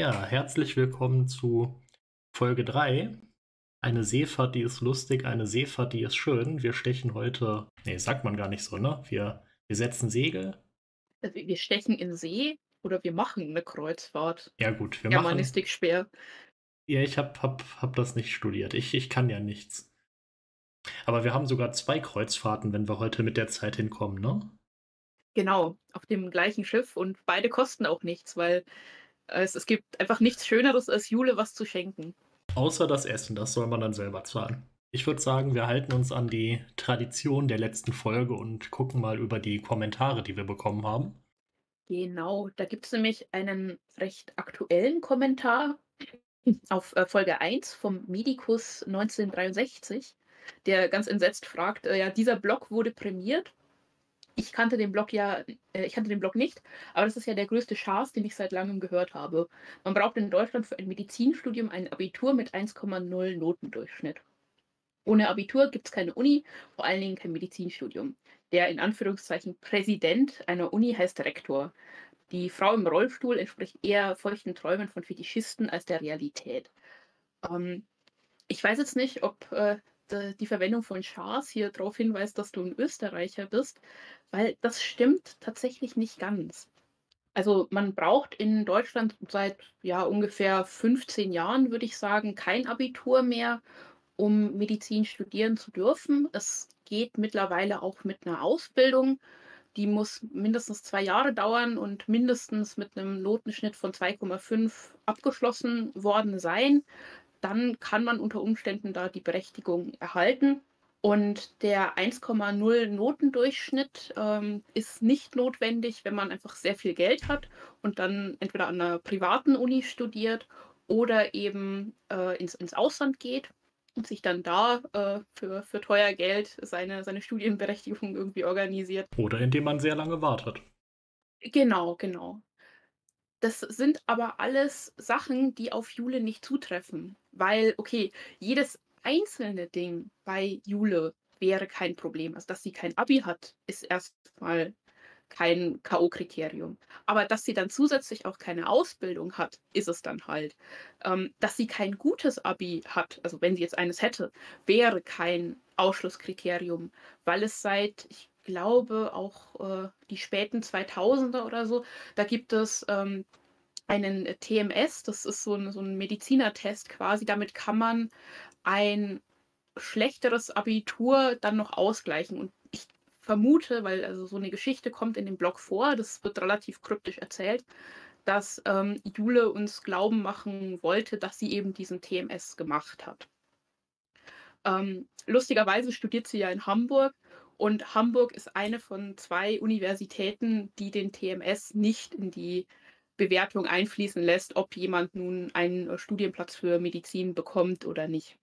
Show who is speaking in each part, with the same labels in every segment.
Speaker 1: Ja, herzlich willkommen zu Folge 3. Eine Seefahrt, die ist lustig, eine Seefahrt, die ist schön. Wir stechen heute, nee, sagt man gar nicht so, ne? Wir, wir setzen Segel.
Speaker 2: Also wir stechen in See oder wir machen eine Kreuzfahrt.
Speaker 1: Ja gut, wir
Speaker 2: Germanistik
Speaker 1: machen...
Speaker 2: schwer.
Speaker 1: Ja, ich hab, hab, hab das nicht studiert. Ich, ich kann ja nichts. Aber wir haben sogar zwei Kreuzfahrten, wenn wir heute mit der Zeit hinkommen, ne?
Speaker 2: Genau, auf dem gleichen Schiff und beide kosten auch nichts, weil es, es gibt einfach nichts Schöneres, als Jule was zu schenken.
Speaker 1: Außer das Essen, das soll man dann selber zahlen. Ich würde sagen, wir halten uns an die Tradition der letzten Folge und gucken mal über die Kommentare, die wir bekommen haben.
Speaker 2: Genau, da gibt es nämlich einen recht aktuellen Kommentar auf äh, Folge 1 vom Medikus 1963, der ganz entsetzt fragt, äh, ja, dieser Blog wurde prämiert ich kannte den Blog ja, äh, ich kannte den Blog nicht, aber das ist ja der größte Schaß, den ich seit langem gehört habe. Man braucht in Deutschland für ein Medizinstudium ein Abitur mit 1,0 Notendurchschnitt. Ohne Abitur gibt es keine Uni, vor allen Dingen kein Medizinstudium. Der in Anführungszeichen Präsident einer Uni heißt Rektor. Die Frau im Rollstuhl entspricht eher feuchten Träumen von Fetischisten als der Realität. Ähm, ich weiß jetzt nicht, ob äh, die Verwendung von Schars hier darauf hinweist, dass du ein Österreicher bist, weil das stimmt tatsächlich nicht ganz. Also man braucht in Deutschland seit ja ungefähr 15 Jahren, würde ich sagen, kein Abitur mehr, um Medizin studieren zu dürfen. Es geht mittlerweile auch mit einer Ausbildung. Die muss mindestens zwei Jahre dauern und mindestens mit einem Notenschnitt von 2,5 abgeschlossen worden sein dann kann man unter Umständen da die Berechtigung erhalten. Und der 1,0 Notendurchschnitt ähm, ist nicht notwendig, wenn man einfach sehr viel Geld hat und dann entweder an einer privaten Uni studiert oder eben äh, ins, ins Ausland geht und sich dann da äh, für, für teuer Geld seine, seine Studienberechtigung irgendwie organisiert.
Speaker 1: Oder indem man sehr lange wartet.
Speaker 2: Genau, genau. Das sind aber alles Sachen, die auf Jule nicht zutreffen. Weil, okay, jedes einzelne Ding bei Jule wäre kein Problem. Also, dass sie kein Abi hat, ist erstmal kein K.O.-Kriterium. Aber dass sie dann zusätzlich auch keine Ausbildung hat, ist es dann halt. Ähm, dass sie kein gutes Abi hat, also wenn sie jetzt eines hätte, wäre kein Ausschlusskriterium, weil es seit, ich glaube, auch äh, die späten 2000er oder so, da gibt es ähm, einen TMS, das ist so ein, so ein Medizinertest quasi. Damit kann man ein schlechteres Abitur dann noch ausgleichen. Und ich vermute, weil also so eine Geschichte kommt in dem Blog vor, das wird relativ kryptisch erzählt, dass ähm, Jule uns glauben machen wollte, dass sie eben diesen TMS gemacht hat. Ähm, lustigerweise studiert sie ja in Hamburg und Hamburg ist eine von zwei Universitäten, die den TMS nicht in die Bewertung einfließen lässt, ob jemand nun einen Studienplatz für Medizin bekommt oder nicht.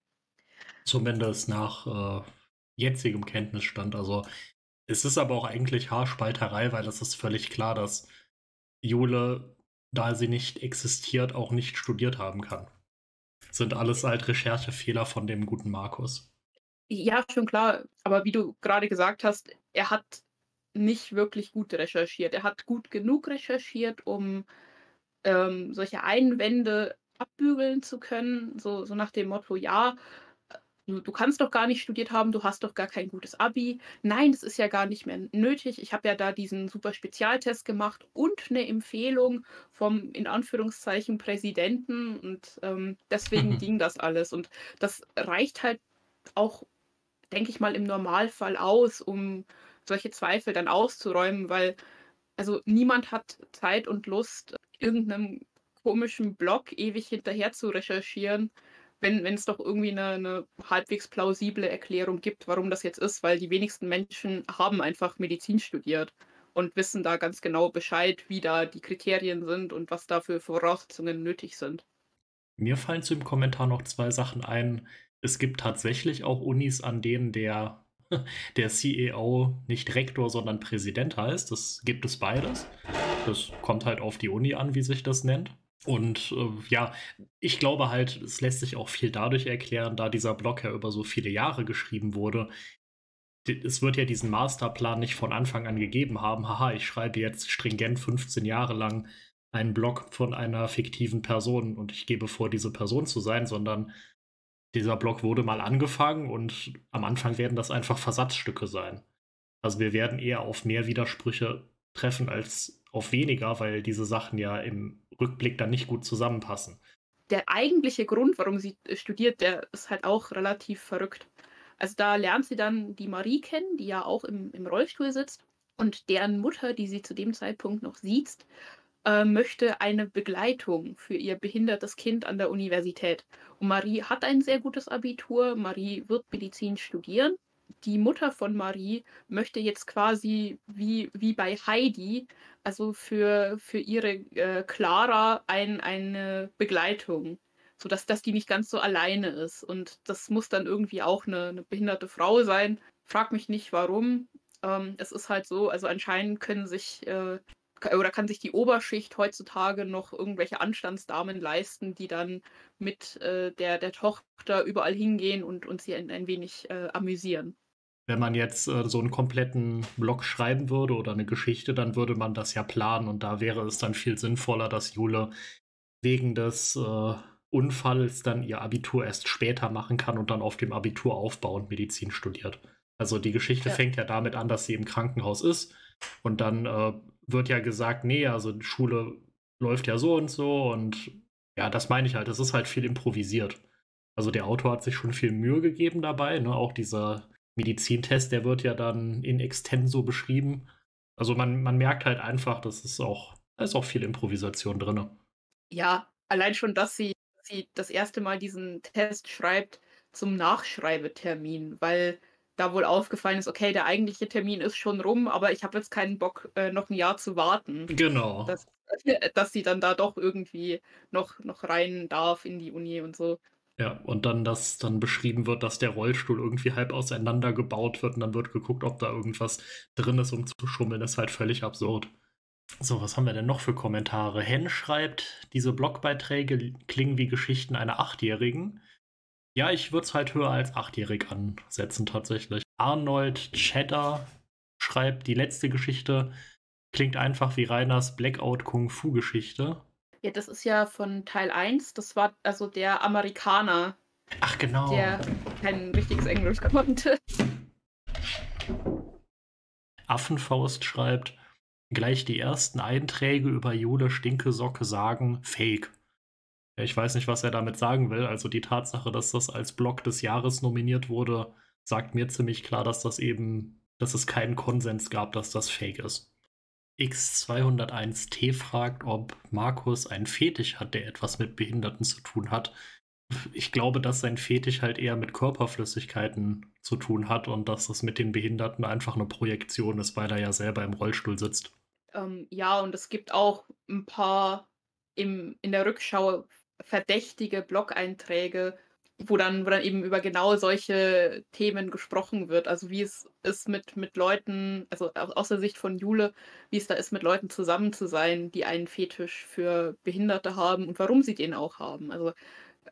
Speaker 1: Zumindest nach äh, jetzigem Kenntnisstand. Also es ist aber auch eigentlich Haarspalterei, weil es ist völlig klar, dass Jule, da sie nicht existiert, auch nicht studiert haben kann. Sind alles halt Recherchefehler von dem guten Markus.
Speaker 2: Ja, schon klar. Aber wie du gerade gesagt hast, er hat nicht wirklich gut recherchiert. Er hat gut genug recherchiert, um ähm, solche Einwände abbügeln zu können, so, so nach dem Motto, ja, du, du kannst doch gar nicht studiert haben, du hast doch gar kein gutes Abi. Nein, das ist ja gar nicht mehr nötig. Ich habe ja da diesen super Spezialtest gemacht und eine Empfehlung vom in Anführungszeichen Präsidenten und ähm, deswegen mhm. ging das alles. Und das reicht halt auch, denke ich mal, im Normalfall aus, um solche Zweifel dann auszuräumen, weil also niemand hat Zeit und Lust, irgendeinem komischen Blog ewig hinterher zu recherchieren, wenn es doch irgendwie eine, eine, halbwegs plausible Erklärung gibt, warum das jetzt ist, weil die wenigsten Menschen haben einfach Medizin studiert und wissen da ganz genau Bescheid, wie da die Kriterien sind und was da für Voraussetzungen nötig sind.
Speaker 1: Mir fallen zu dem Kommentar noch zwei Sachen ein. Es gibt tatsächlich auch Unis, an denen der, der CEO nicht Rektor, sondern Präsident heißt. Das gibt es beides. Das kommt halt auf die Uni an, wie sich das nennt. Und äh, ja, ich glaube halt, es lässt sich auch viel dadurch erklären, da dieser Blog ja über so viele Jahre geschrieben wurde. Es wird ja diesen Masterplan nicht von Anfang an gegeben haben. Haha, ich schreibe jetzt stringent 15 Jahre lang einen Blog von einer fiktiven Person und ich gebe vor, diese Person zu sein, sondern dieser Blog wurde mal angefangen und am Anfang werden das einfach Versatzstücke sein. Also wir werden eher auf mehr Widersprüche treffen als auf weniger, weil diese Sachen ja im Rückblick dann nicht gut zusammenpassen.
Speaker 2: Der eigentliche Grund, warum sie studiert, der ist halt auch relativ verrückt. Also da lernt sie dann die Marie kennen, die ja auch im, im Rollstuhl sitzt und deren Mutter, die sie zu dem Zeitpunkt noch sieht, äh, möchte eine Begleitung für ihr behindertes Kind an der Universität. Und Marie hat ein sehr gutes Abitur, Marie wird Medizin studieren. Die Mutter von Marie möchte jetzt quasi wie, wie bei Heidi, also für, für ihre äh, Clara ein, eine Begleitung, sodass dass die nicht ganz so alleine ist. Und das muss dann irgendwie auch eine, eine behinderte Frau sein. Frag mich nicht warum. Ähm, es ist halt so, also anscheinend können sich äh, oder kann sich die Oberschicht heutzutage noch irgendwelche Anstandsdamen leisten, die dann mit äh, der, der Tochter überall hingehen und, und sie ein, ein wenig äh, amüsieren.
Speaker 1: Wenn man jetzt äh, so einen kompletten Blog schreiben würde oder eine Geschichte, dann würde man das ja planen und da wäre es dann viel sinnvoller, dass Jule wegen des äh, Unfalls dann ihr Abitur erst später machen kann und dann auf dem Abitur aufbauend Medizin studiert. Also die Geschichte ja. fängt ja damit an, dass sie im Krankenhaus ist und dann äh, wird ja gesagt, nee, also die Schule läuft ja so und so und ja, das meine ich halt, es ist halt viel improvisiert. Also der Autor hat sich schon viel Mühe gegeben dabei, ne? auch dieser Medizintest, der wird ja dann in extenso beschrieben. Also man, man merkt halt einfach, dass es auch, da ist auch viel Improvisation drin.
Speaker 2: Ja, allein schon, dass sie, sie das erste Mal diesen Test schreibt zum Nachschreibetermin, weil da wohl aufgefallen ist, okay, der eigentliche Termin ist schon rum, aber ich habe jetzt keinen Bock, äh, noch ein Jahr zu warten.
Speaker 1: Genau.
Speaker 2: Dass, dass sie dann da doch irgendwie noch, noch rein darf in die Uni und so.
Speaker 1: Ja, und dann, dass dann beschrieben wird, dass der Rollstuhl irgendwie halb auseinander gebaut wird und dann wird geguckt, ob da irgendwas drin ist, um zu schummeln, ist halt völlig absurd. So, was haben wir denn noch für Kommentare? Hen schreibt, diese Blogbeiträge klingen wie Geschichten einer Achtjährigen. Ja, ich würde es halt höher als achtjährig ansetzen tatsächlich. Arnold Cheddar schreibt, die letzte Geschichte klingt einfach wie Reiners Blackout Kung Fu Geschichte.
Speaker 2: Ja, das ist ja von Teil 1. Das war also der Amerikaner.
Speaker 1: Ach, genau.
Speaker 2: Der kein richtiges Englisch konnte.
Speaker 1: Affenfaust schreibt, gleich die ersten Einträge über Jule Stinkesocke sagen Fake. Ich weiß nicht, was er damit sagen will. Also die Tatsache, dass das als Blog des Jahres nominiert wurde, sagt mir ziemlich klar, dass das eben, dass es keinen Konsens gab, dass das fake ist. X201T fragt, ob Markus einen Fetisch hat, der etwas mit Behinderten zu tun hat. Ich glaube, dass sein Fetisch halt eher mit Körperflüssigkeiten zu tun hat und dass das mit den Behinderten einfach eine Projektion ist, weil er ja selber im Rollstuhl sitzt.
Speaker 2: Ähm, ja, und es gibt auch ein paar im, in der Rückschau verdächtige Blog-Einträge, wo dann, wo dann eben über genau solche Themen gesprochen wird. Also wie es ist mit, mit Leuten, also aus der Sicht von Jule, wie es da ist, mit Leuten zusammen zu sein, die einen Fetisch für Behinderte haben und warum sie den auch haben. Also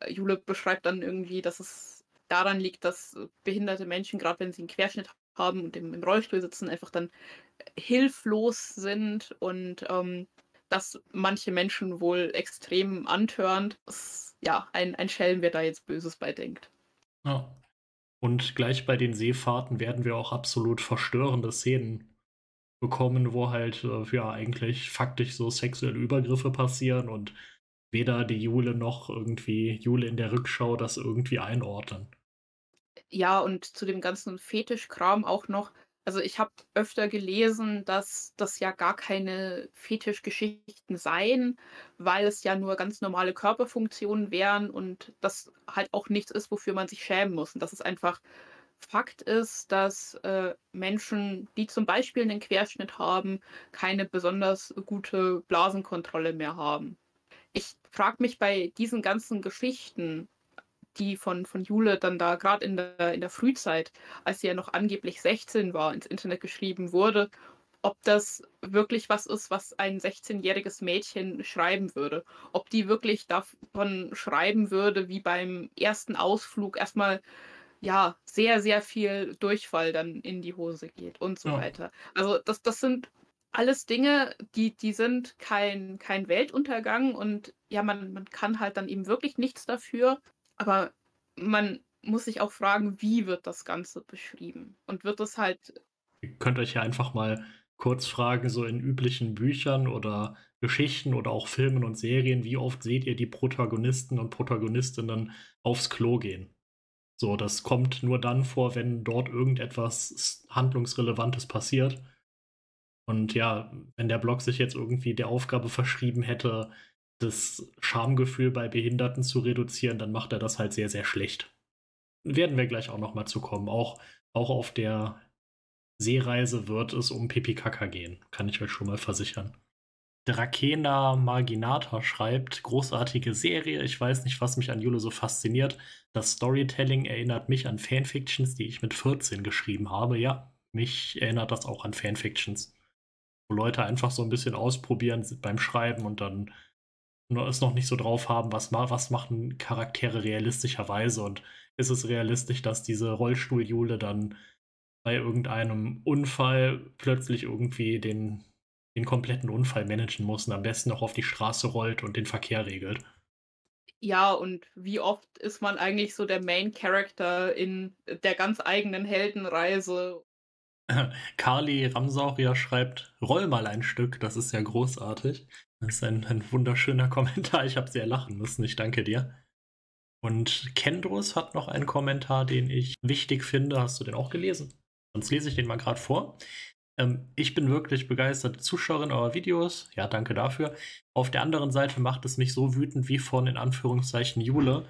Speaker 2: äh, Jule beschreibt dann irgendwie, dass es daran liegt, dass behinderte Menschen, gerade wenn sie einen Querschnitt haben und im, im Rollstuhl sitzen, einfach dann hilflos sind und ähm, dass manche Menschen wohl extrem antörend. ist ja ein, ein Schelm, wer da jetzt Böses bei denkt.
Speaker 1: Ja. Und gleich bei den Seefahrten werden wir auch absolut verstörende Szenen bekommen, wo halt äh, ja eigentlich faktisch so sexuelle Übergriffe passieren und weder die Jule noch irgendwie Jule in der Rückschau das irgendwie einordnen.
Speaker 2: Ja, und zu dem ganzen Fetischkram auch noch, also ich habe öfter gelesen, dass das ja gar keine Fetischgeschichten seien, weil es ja nur ganz normale Körperfunktionen wären und das halt auch nichts ist, wofür man sich schämen muss. Und dass es einfach Fakt ist, dass äh, Menschen, die zum Beispiel einen Querschnitt haben, keine besonders gute Blasenkontrolle mehr haben. Ich frage mich bei diesen ganzen Geschichten, die von, von Jule dann da gerade in der, in der Frühzeit, als sie ja noch angeblich 16 war, ins Internet geschrieben wurde, ob das wirklich was ist, was ein 16-jähriges Mädchen schreiben würde. Ob die wirklich davon schreiben würde, wie beim ersten Ausflug erstmal ja sehr, sehr viel Durchfall dann in die Hose geht und so ja. weiter. Also das, das sind alles Dinge, die die sind kein kein Weltuntergang und ja, man man kann halt dann eben wirklich nichts dafür, aber man muss sich auch fragen, wie wird das Ganze beschrieben? Und wird das halt
Speaker 1: Ihr könnt euch ja einfach mal kurz fragen, so in üblichen Büchern oder Geschichten oder auch Filmen und Serien, wie oft seht ihr die Protagonisten und Protagonistinnen aufs Klo gehen? So, das kommt nur dann vor, wenn dort irgendetwas Handlungsrelevantes passiert. Und ja, wenn der Blog sich jetzt irgendwie der Aufgabe verschrieben hätte, das Schamgefühl bei Behinderten zu reduzieren, dann macht er das halt sehr, sehr schlecht. Werden wir gleich auch nochmal zu kommen. Auch, auch auf der Seereise wird es um Pipi Kaka gehen, kann ich euch schon mal versichern. Drakena Marginata schreibt, großartige Serie. Ich weiß nicht, was mich an Jule so fasziniert. Das Storytelling erinnert mich an Fanfictions, die ich mit 14 geschrieben habe. Ja, mich erinnert das auch an Fanfictions. Wo Leute einfach so ein bisschen ausprobieren beim Schreiben und dann es noch nicht so drauf haben, was, was machen Charaktere realistischerweise und ist es realistisch, dass diese Rollstuhl-Jule dann bei irgendeinem Unfall plötzlich irgendwie den den kompletten Unfall managen muss und am besten noch auf die Straße rollt und den Verkehr regelt.
Speaker 2: Ja, und wie oft ist man eigentlich so der Main Character in der ganz eigenen Heldenreise?
Speaker 1: Carly Ramsaurier schreibt, roll mal ein Stück, das ist ja großartig. Das ist ein, ein wunderschöner Kommentar, ich habe sehr lachen müssen, ich danke dir. Und Kendros hat noch einen Kommentar, den ich wichtig finde. Hast du den auch gelesen? Sonst lese ich den mal gerade vor. Ähm, ich bin wirklich begeisterte Zuschauerin eurer Videos. Ja, danke dafür. Auf der anderen Seite macht es mich so wütend, wie von in Anführungszeichen Jule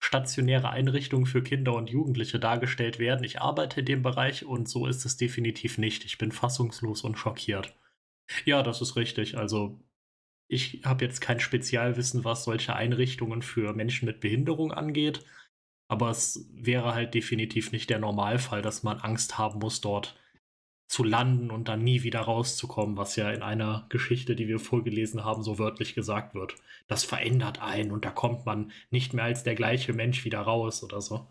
Speaker 1: stationäre Einrichtungen für Kinder und Jugendliche dargestellt werden. Ich arbeite in dem Bereich und so ist es definitiv nicht. Ich bin fassungslos und schockiert. Ja, das ist richtig. Also ich habe jetzt kein Spezialwissen, was solche Einrichtungen für Menschen mit Behinderung angeht. Aber es wäre halt definitiv nicht der Normalfall, dass man Angst haben muss, dort zu landen und dann nie wieder rauszukommen, was ja in einer Geschichte, die wir vorgelesen haben, so wörtlich gesagt wird. Das verändert einen und da kommt man nicht mehr als der gleiche Mensch wieder raus oder so.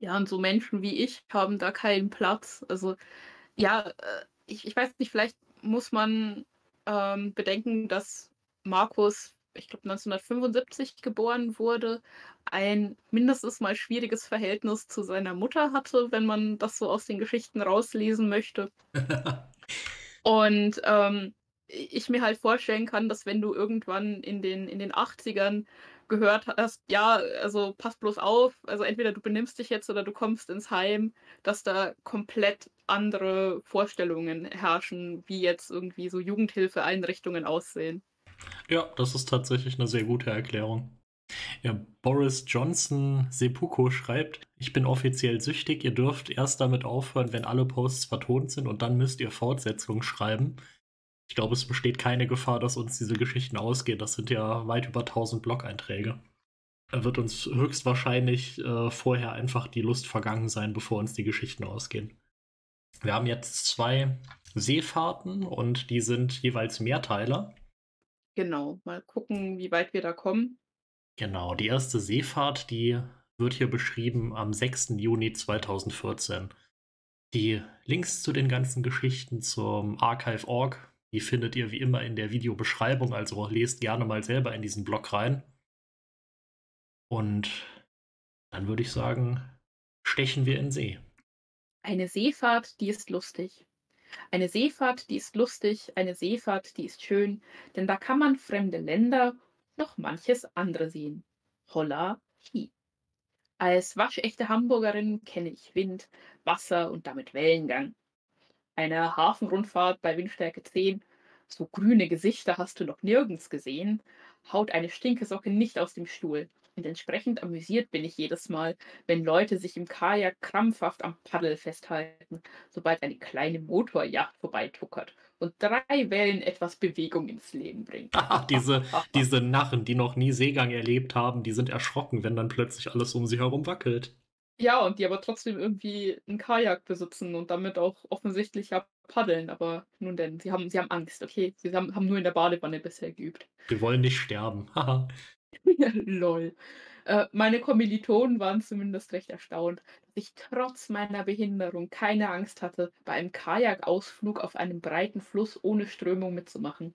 Speaker 2: Ja, und so Menschen wie ich haben da keinen Platz. Also ja, äh, ich, ich weiß nicht, vielleicht muss man ähm, bedenken, dass Markus ich glaube 1975 geboren wurde, ein mindestens mal schwieriges Verhältnis zu seiner Mutter hatte, wenn man das so aus den Geschichten rauslesen möchte. Und ähm, ich mir halt vorstellen kann, dass wenn du irgendwann in den, in den 80ern gehört hast, ja, also pass bloß auf, also entweder du benimmst dich jetzt oder du kommst ins Heim, dass da komplett andere Vorstellungen herrschen, wie jetzt irgendwie so Jugendhilfeeinrichtungen aussehen.
Speaker 1: Ja, das ist tatsächlich eine sehr gute Erklärung. Ja, Boris Johnson Seppuku schreibt, ich bin offiziell süchtig, ihr dürft erst damit aufhören, wenn alle Posts vertont sind und dann müsst ihr Fortsetzungen schreiben. Ich glaube, es besteht keine Gefahr, dass uns diese Geschichten ausgehen. Das sind ja weit über 1000 Blog-Einträge. Da wird uns höchstwahrscheinlich äh, vorher einfach die Lust vergangen sein, bevor uns die Geschichten ausgehen. Wir haben jetzt zwei Seefahrten und die sind jeweils Mehrteiler.
Speaker 2: Genau, mal gucken, wie weit wir da kommen.
Speaker 1: Genau, die erste Seefahrt, die wird hier beschrieben am 6. Juni 2014. Die Links zu den ganzen Geschichten zum Archive.org, die findet ihr wie immer in der Videobeschreibung, also lest gerne mal selber in diesen Blog rein. Und dann würde ich sagen, stechen wir in See.
Speaker 2: Eine Seefahrt, die ist lustig. Eine Seefahrt, die ist lustig, eine Seefahrt, die ist schön, denn da kann man fremde Länder, noch manches andere sehen. Holla, hi. Als waschechte Hamburgerin kenne ich Wind, Wasser und damit Wellengang. Eine Hafenrundfahrt bei Windstärke 10, so grüne Gesichter hast du noch nirgends gesehen, haut eine Stinkesocke nicht aus dem Stuhl. Und entsprechend amüsiert bin ich jedes Mal, wenn Leute sich im Kajak krampfhaft am Paddel festhalten, sobald eine kleine Motorjacht vorbeituckert und drei Wellen etwas Bewegung ins Leben bringt.
Speaker 1: Ah, diese, diese Narren, die noch nie Seegang erlebt haben, die sind erschrocken, wenn dann plötzlich alles um sie herum wackelt.
Speaker 2: Ja, und die aber trotzdem irgendwie ein Kajak besitzen und damit auch offensichtlich ja paddeln. Aber nun denn, sie haben, sie haben Angst, okay? Sie haben, haben nur in der Badewanne bisher geübt.
Speaker 1: Wir wollen nicht sterben.
Speaker 2: Lol. Äh, meine Kommilitonen waren zumindest recht erstaunt, dass ich trotz meiner Behinderung keine Angst hatte, bei einem Kajakausflug auf einem breiten Fluss ohne Strömung mitzumachen.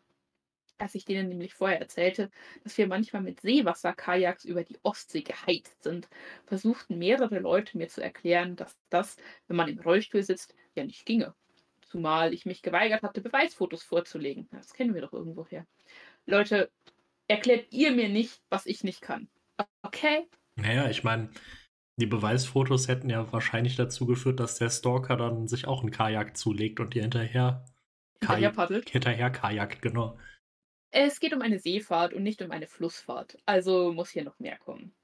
Speaker 2: Als ich denen nämlich vorher erzählte, dass wir manchmal mit Seewasser-Kajaks über die Ostsee geheizt sind, versuchten mehrere Leute mir zu erklären, dass das, wenn man im Rollstuhl sitzt, ja nicht ginge. Zumal ich mich geweigert hatte, Beweisfotos vorzulegen. Das kennen wir doch irgendwoher. Leute, erklärt ihr mir nicht, was ich nicht kann. Okay?
Speaker 1: Naja, ich meine, die Beweisfotos hätten ja wahrscheinlich dazu geführt, dass der Stalker dann sich auch einen Kajak zulegt und ihr hinterher,
Speaker 2: Hinterher paddelt.
Speaker 1: hinterher kajakt, genau.
Speaker 2: Es geht um eine Seefahrt und nicht um eine Flussfahrt. Also muss hier noch mehr kommen.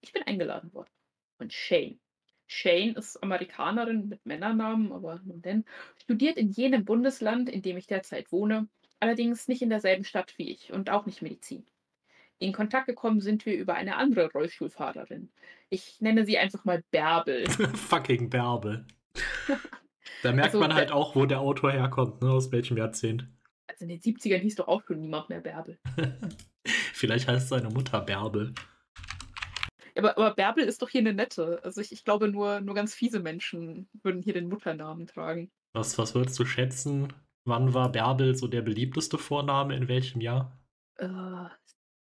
Speaker 2: Ich bin eingeladen worden. Von Shane. Shane ist Amerikanerin mit Männernamen, aber nun denn, studiert in jenem Bundesland, in dem ich derzeit wohne, allerdings nicht in derselben Stadt wie ich und auch nicht Medizin. In Kontakt gekommen sind wir über eine andere Rollstuhlfahrerin. Ich nenne sie einfach mal Bärbel.
Speaker 1: Fucking Bärbel. da merkt
Speaker 2: Also,
Speaker 1: man halt
Speaker 2: Bä-
Speaker 1: auch, wo der Autor herkommt, ne? aus welchem Jahrzehnt.
Speaker 2: Also in den 70ern hieß doch auch schon niemand mehr Bärbel.
Speaker 1: Vielleicht heißt seine Mutter Bärbel.
Speaker 2: Aber, aber Bärbel ist doch hier eine nette. Also ich, ich glaube, nur, nur ganz fiese Menschen würden hier den Mutternamen tragen.
Speaker 1: Was, was würdest du schätzen? Wann war Bärbel so der beliebteste Vorname? In welchem Jahr?
Speaker 2: Äh,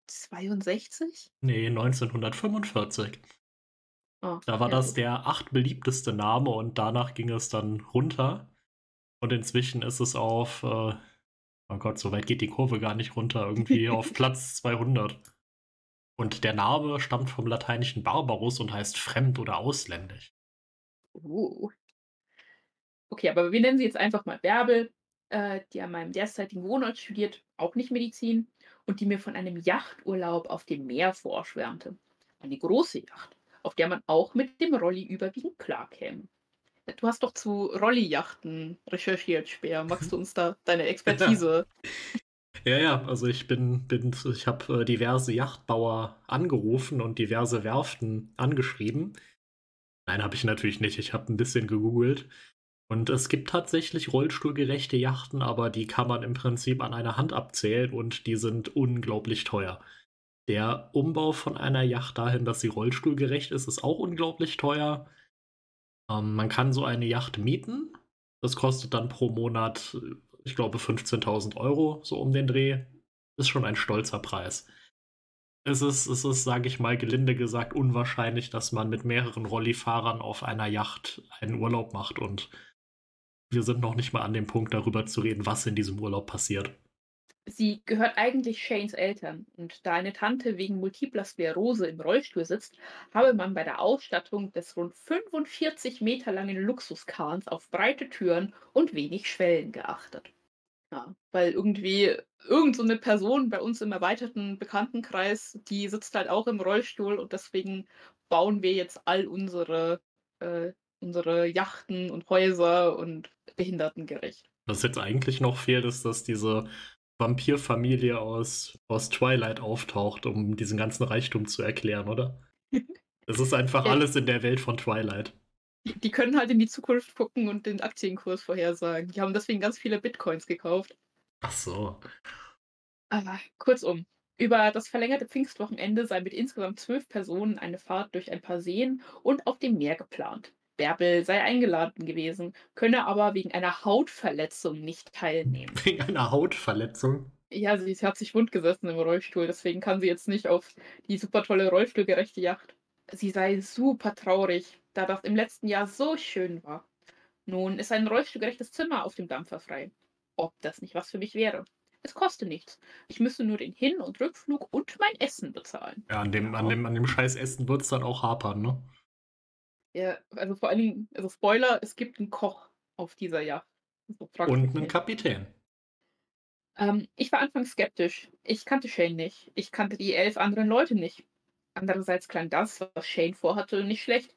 Speaker 2: 62?
Speaker 1: Nee, 1945.
Speaker 2: Ah,
Speaker 1: Da war
Speaker 2: ja,
Speaker 1: das der acht beliebteste Name und danach ging es dann runter. Und inzwischen ist es auf, äh, oh Gott, so weit geht die Kurve gar nicht runter, irgendwie auf Platz 200. Und der Name stammt vom lateinischen Barbarus und heißt fremd oder ausländisch.
Speaker 2: Uh. Okay, aber wir nennen sie jetzt einfach mal Bärbel, äh, die an meinem derzeitigen Wohnort studiert, auch nicht Medizin, und die mir von einem Yachturlaub auf dem Meer vorschwärmte. Eine große Yacht, auf der man auch mit dem Rolli überwiegend klarkäme. Du hast doch zu Rolli-Yachten recherchiert, Speer. Magst du uns da deine Expertise?
Speaker 1: Ja, ja, also ich bin, bin ich habe äh, diverse Yachtbauer angerufen und diverse Werften angeschrieben. Nein, habe ich natürlich nicht. Ich habe ein bisschen gegoogelt. Und es gibt tatsächlich rollstuhlgerechte Yachten, aber die kann man im Prinzip an einer Hand abzählen und die sind unglaublich teuer. Der Umbau von einer Yacht dahin, dass sie rollstuhlgerecht ist, ist auch unglaublich teuer. Ähm, man kann so eine Yacht mieten. Das kostet dann pro Monat, ich glaube, 15.000 Euro, so um den Dreh. Ist schon ein stolzer Preis. Es ist, es ist, sage ich mal, gelinde gesagt, unwahrscheinlich, dass man mit mehreren Rollifahrern auf einer Yacht einen Urlaub macht und wir sind noch nicht mal an dem Punkt, darüber zu reden, was in diesem Urlaub passiert.
Speaker 2: Sie gehört eigentlich Shanes Eltern und da eine Tante wegen multipler Sklerose im Rollstuhl sitzt, habe man bei der Ausstattung des rund 45 Meter langen Luxuskahns auf breite Türen und wenig Schwellen geachtet. Ja, weil irgendwie irgend so Person bei uns im erweiterten Bekanntenkreis, die sitzt halt auch im Rollstuhl und deswegen bauen wir jetzt all unsere, äh, unsere Yachten und Häuser und behindertengerecht.
Speaker 1: Was jetzt eigentlich noch fehlt, ist, dass diese Vampirfamilie aus, aus Twilight auftaucht, um diesen ganzen Reichtum zu erklären, oder? Es ist einfach
Speaker 2: Ja.
Speaker 1: alles in der Welt von Twilight.
Speaker 2: Die, die können halt in die Zukunft gucken und den Aktienkurs vorhersagen. Die haben deswegen ganz viele Bitcoins gekauft.
Speaker 1: Ach so.
Speaker 2: Aber kurzum, über das verlängerte Pfingstwochenende sei mit insgesamt zwölf Personen eine Fahrt durch ein paar Seen und auf dem Meer geplant. Bärbel sei eingeladen gewesen, könne aber wegen einer Hautverletzung nicht teilnehmen.
Speaker 1: Wegen einer Hautverletzung.
Speaker 2: Ja, sie, hat sich wund gesessen im Rollstuhl, deswegen kann sie jetzt nicht auf die super tolle rollstuhlgerechte Yacht. Sie sei super traurig, da das im letzten Jahr so schön war. Nun ist ein rollstuhlgerechtes Zimmer auf dem Dampfer frei. Ob das nicht was für mich wäre? Es kostet nichts. Ich müsste nur den Hin- und Rückflug und mein Essen bezahlen.
Speaker 1: Ja, an dem, an dem, an dem scheiß Essen wird es dann auch hapern, ne?
Speaker 2: Ja, also vor allen Dingen, also Spoiler, es gibt einen Koch auf dieser Yacht. So
Speaker 1: Und einen. Kapitän.
Speaker 2: Ähm, ich war anfangs skeptisch. Ich kannte Shane nicht. Ich kannte die elf anderen Leute nicht. Andererseits klang das, was Shane vorhatte, nicht schlecht,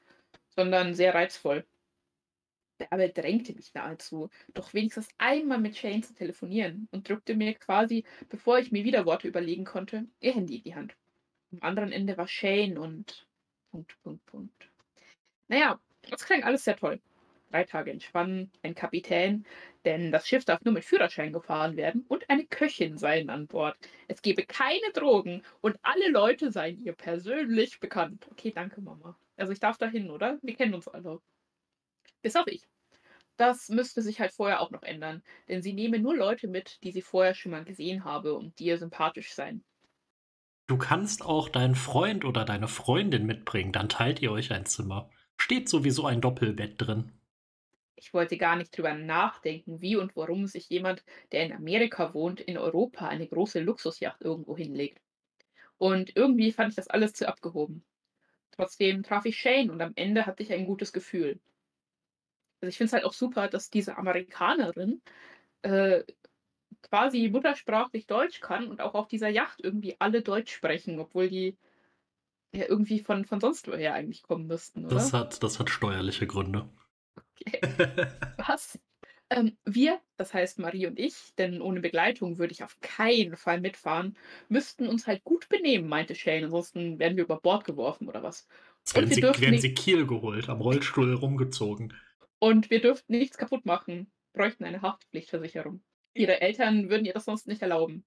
Speaker 2: sondern sehr reizvoll. Bärbel drängte mich nahezu, doch wenigstens einmal mit Shane zu telefonieren und drückte mir quasi, bevor ich mir wieder Worte überlegen konnte, ihr Handy in die Hand. Am anderen Ende war Shane und. Punkt, Punkt, Punkt. Naja, das klang alles sehr toll. drei Tage entspannen, ein Kapitän, denn das Schiff darf nur mit Führerschein gefahren werden und eine Köchin seien an Bord. Es gebe keine Drogen und alle Leute seien ihr persönlich bekannt. Okay, danke, Mama. Also ich darf dahin, oder? Wir kennen uns alle. Bis auf ich. Das müsste sich halt vorher auch noch ändern, denn sie nehme nur Leute mit, die sie vorher schon mal gesehen habe und die ihr sympathisch seien.
Speaker 1: Du kannst auch deinen Freund oder deine Freundin mitbringen, dann teilt ihr euch ein Zimmer. Steht sowieso ein Doppelbett drin.
Speaker 2: Ich wollte gar nicht drüber nachdenken, wie und warum sich jemand, der in Amerika wohnt, in Europa eine große Luxusjacht irgendwo hinlegt. Und irgendwie fand ich das alles zu abgehoben. Trotzdem traf ich Shane und am Ende hatte ich ein gutes Gefühl. Also ich finde es halt auch super, dass diese Amerikanerin äh, quasi muttersprachlich Deutsch kann und auch auf dieser Yacht irgendwie alle Deutsch sprechen, obwohl die ja irgendwie von, von sonst woher eigentlich kommen müssten, oder?
Speaker 1: Das hat, das hat steuerliche Gründe.
Speaker 2: Okay. Was? Ähm, wir, das heißt Marie und ich, denn ohne Begleitung würde ich auf keinen Fall mitfahren, müssten uns halt gut benehmen, meinte Shane, ansonsten werden wir über Bord geworfen oder was.
Speaker 1: Jetzt werden, sie, werden sie Kiel geholt, am Rollstuhl rumgezogen.
Speaker 2: Und wir dürften nichts kaputt machen, bräuchten eine Haftpflichtversicherung. Ihre Eltern würden ihr das sonst nicht erlauben.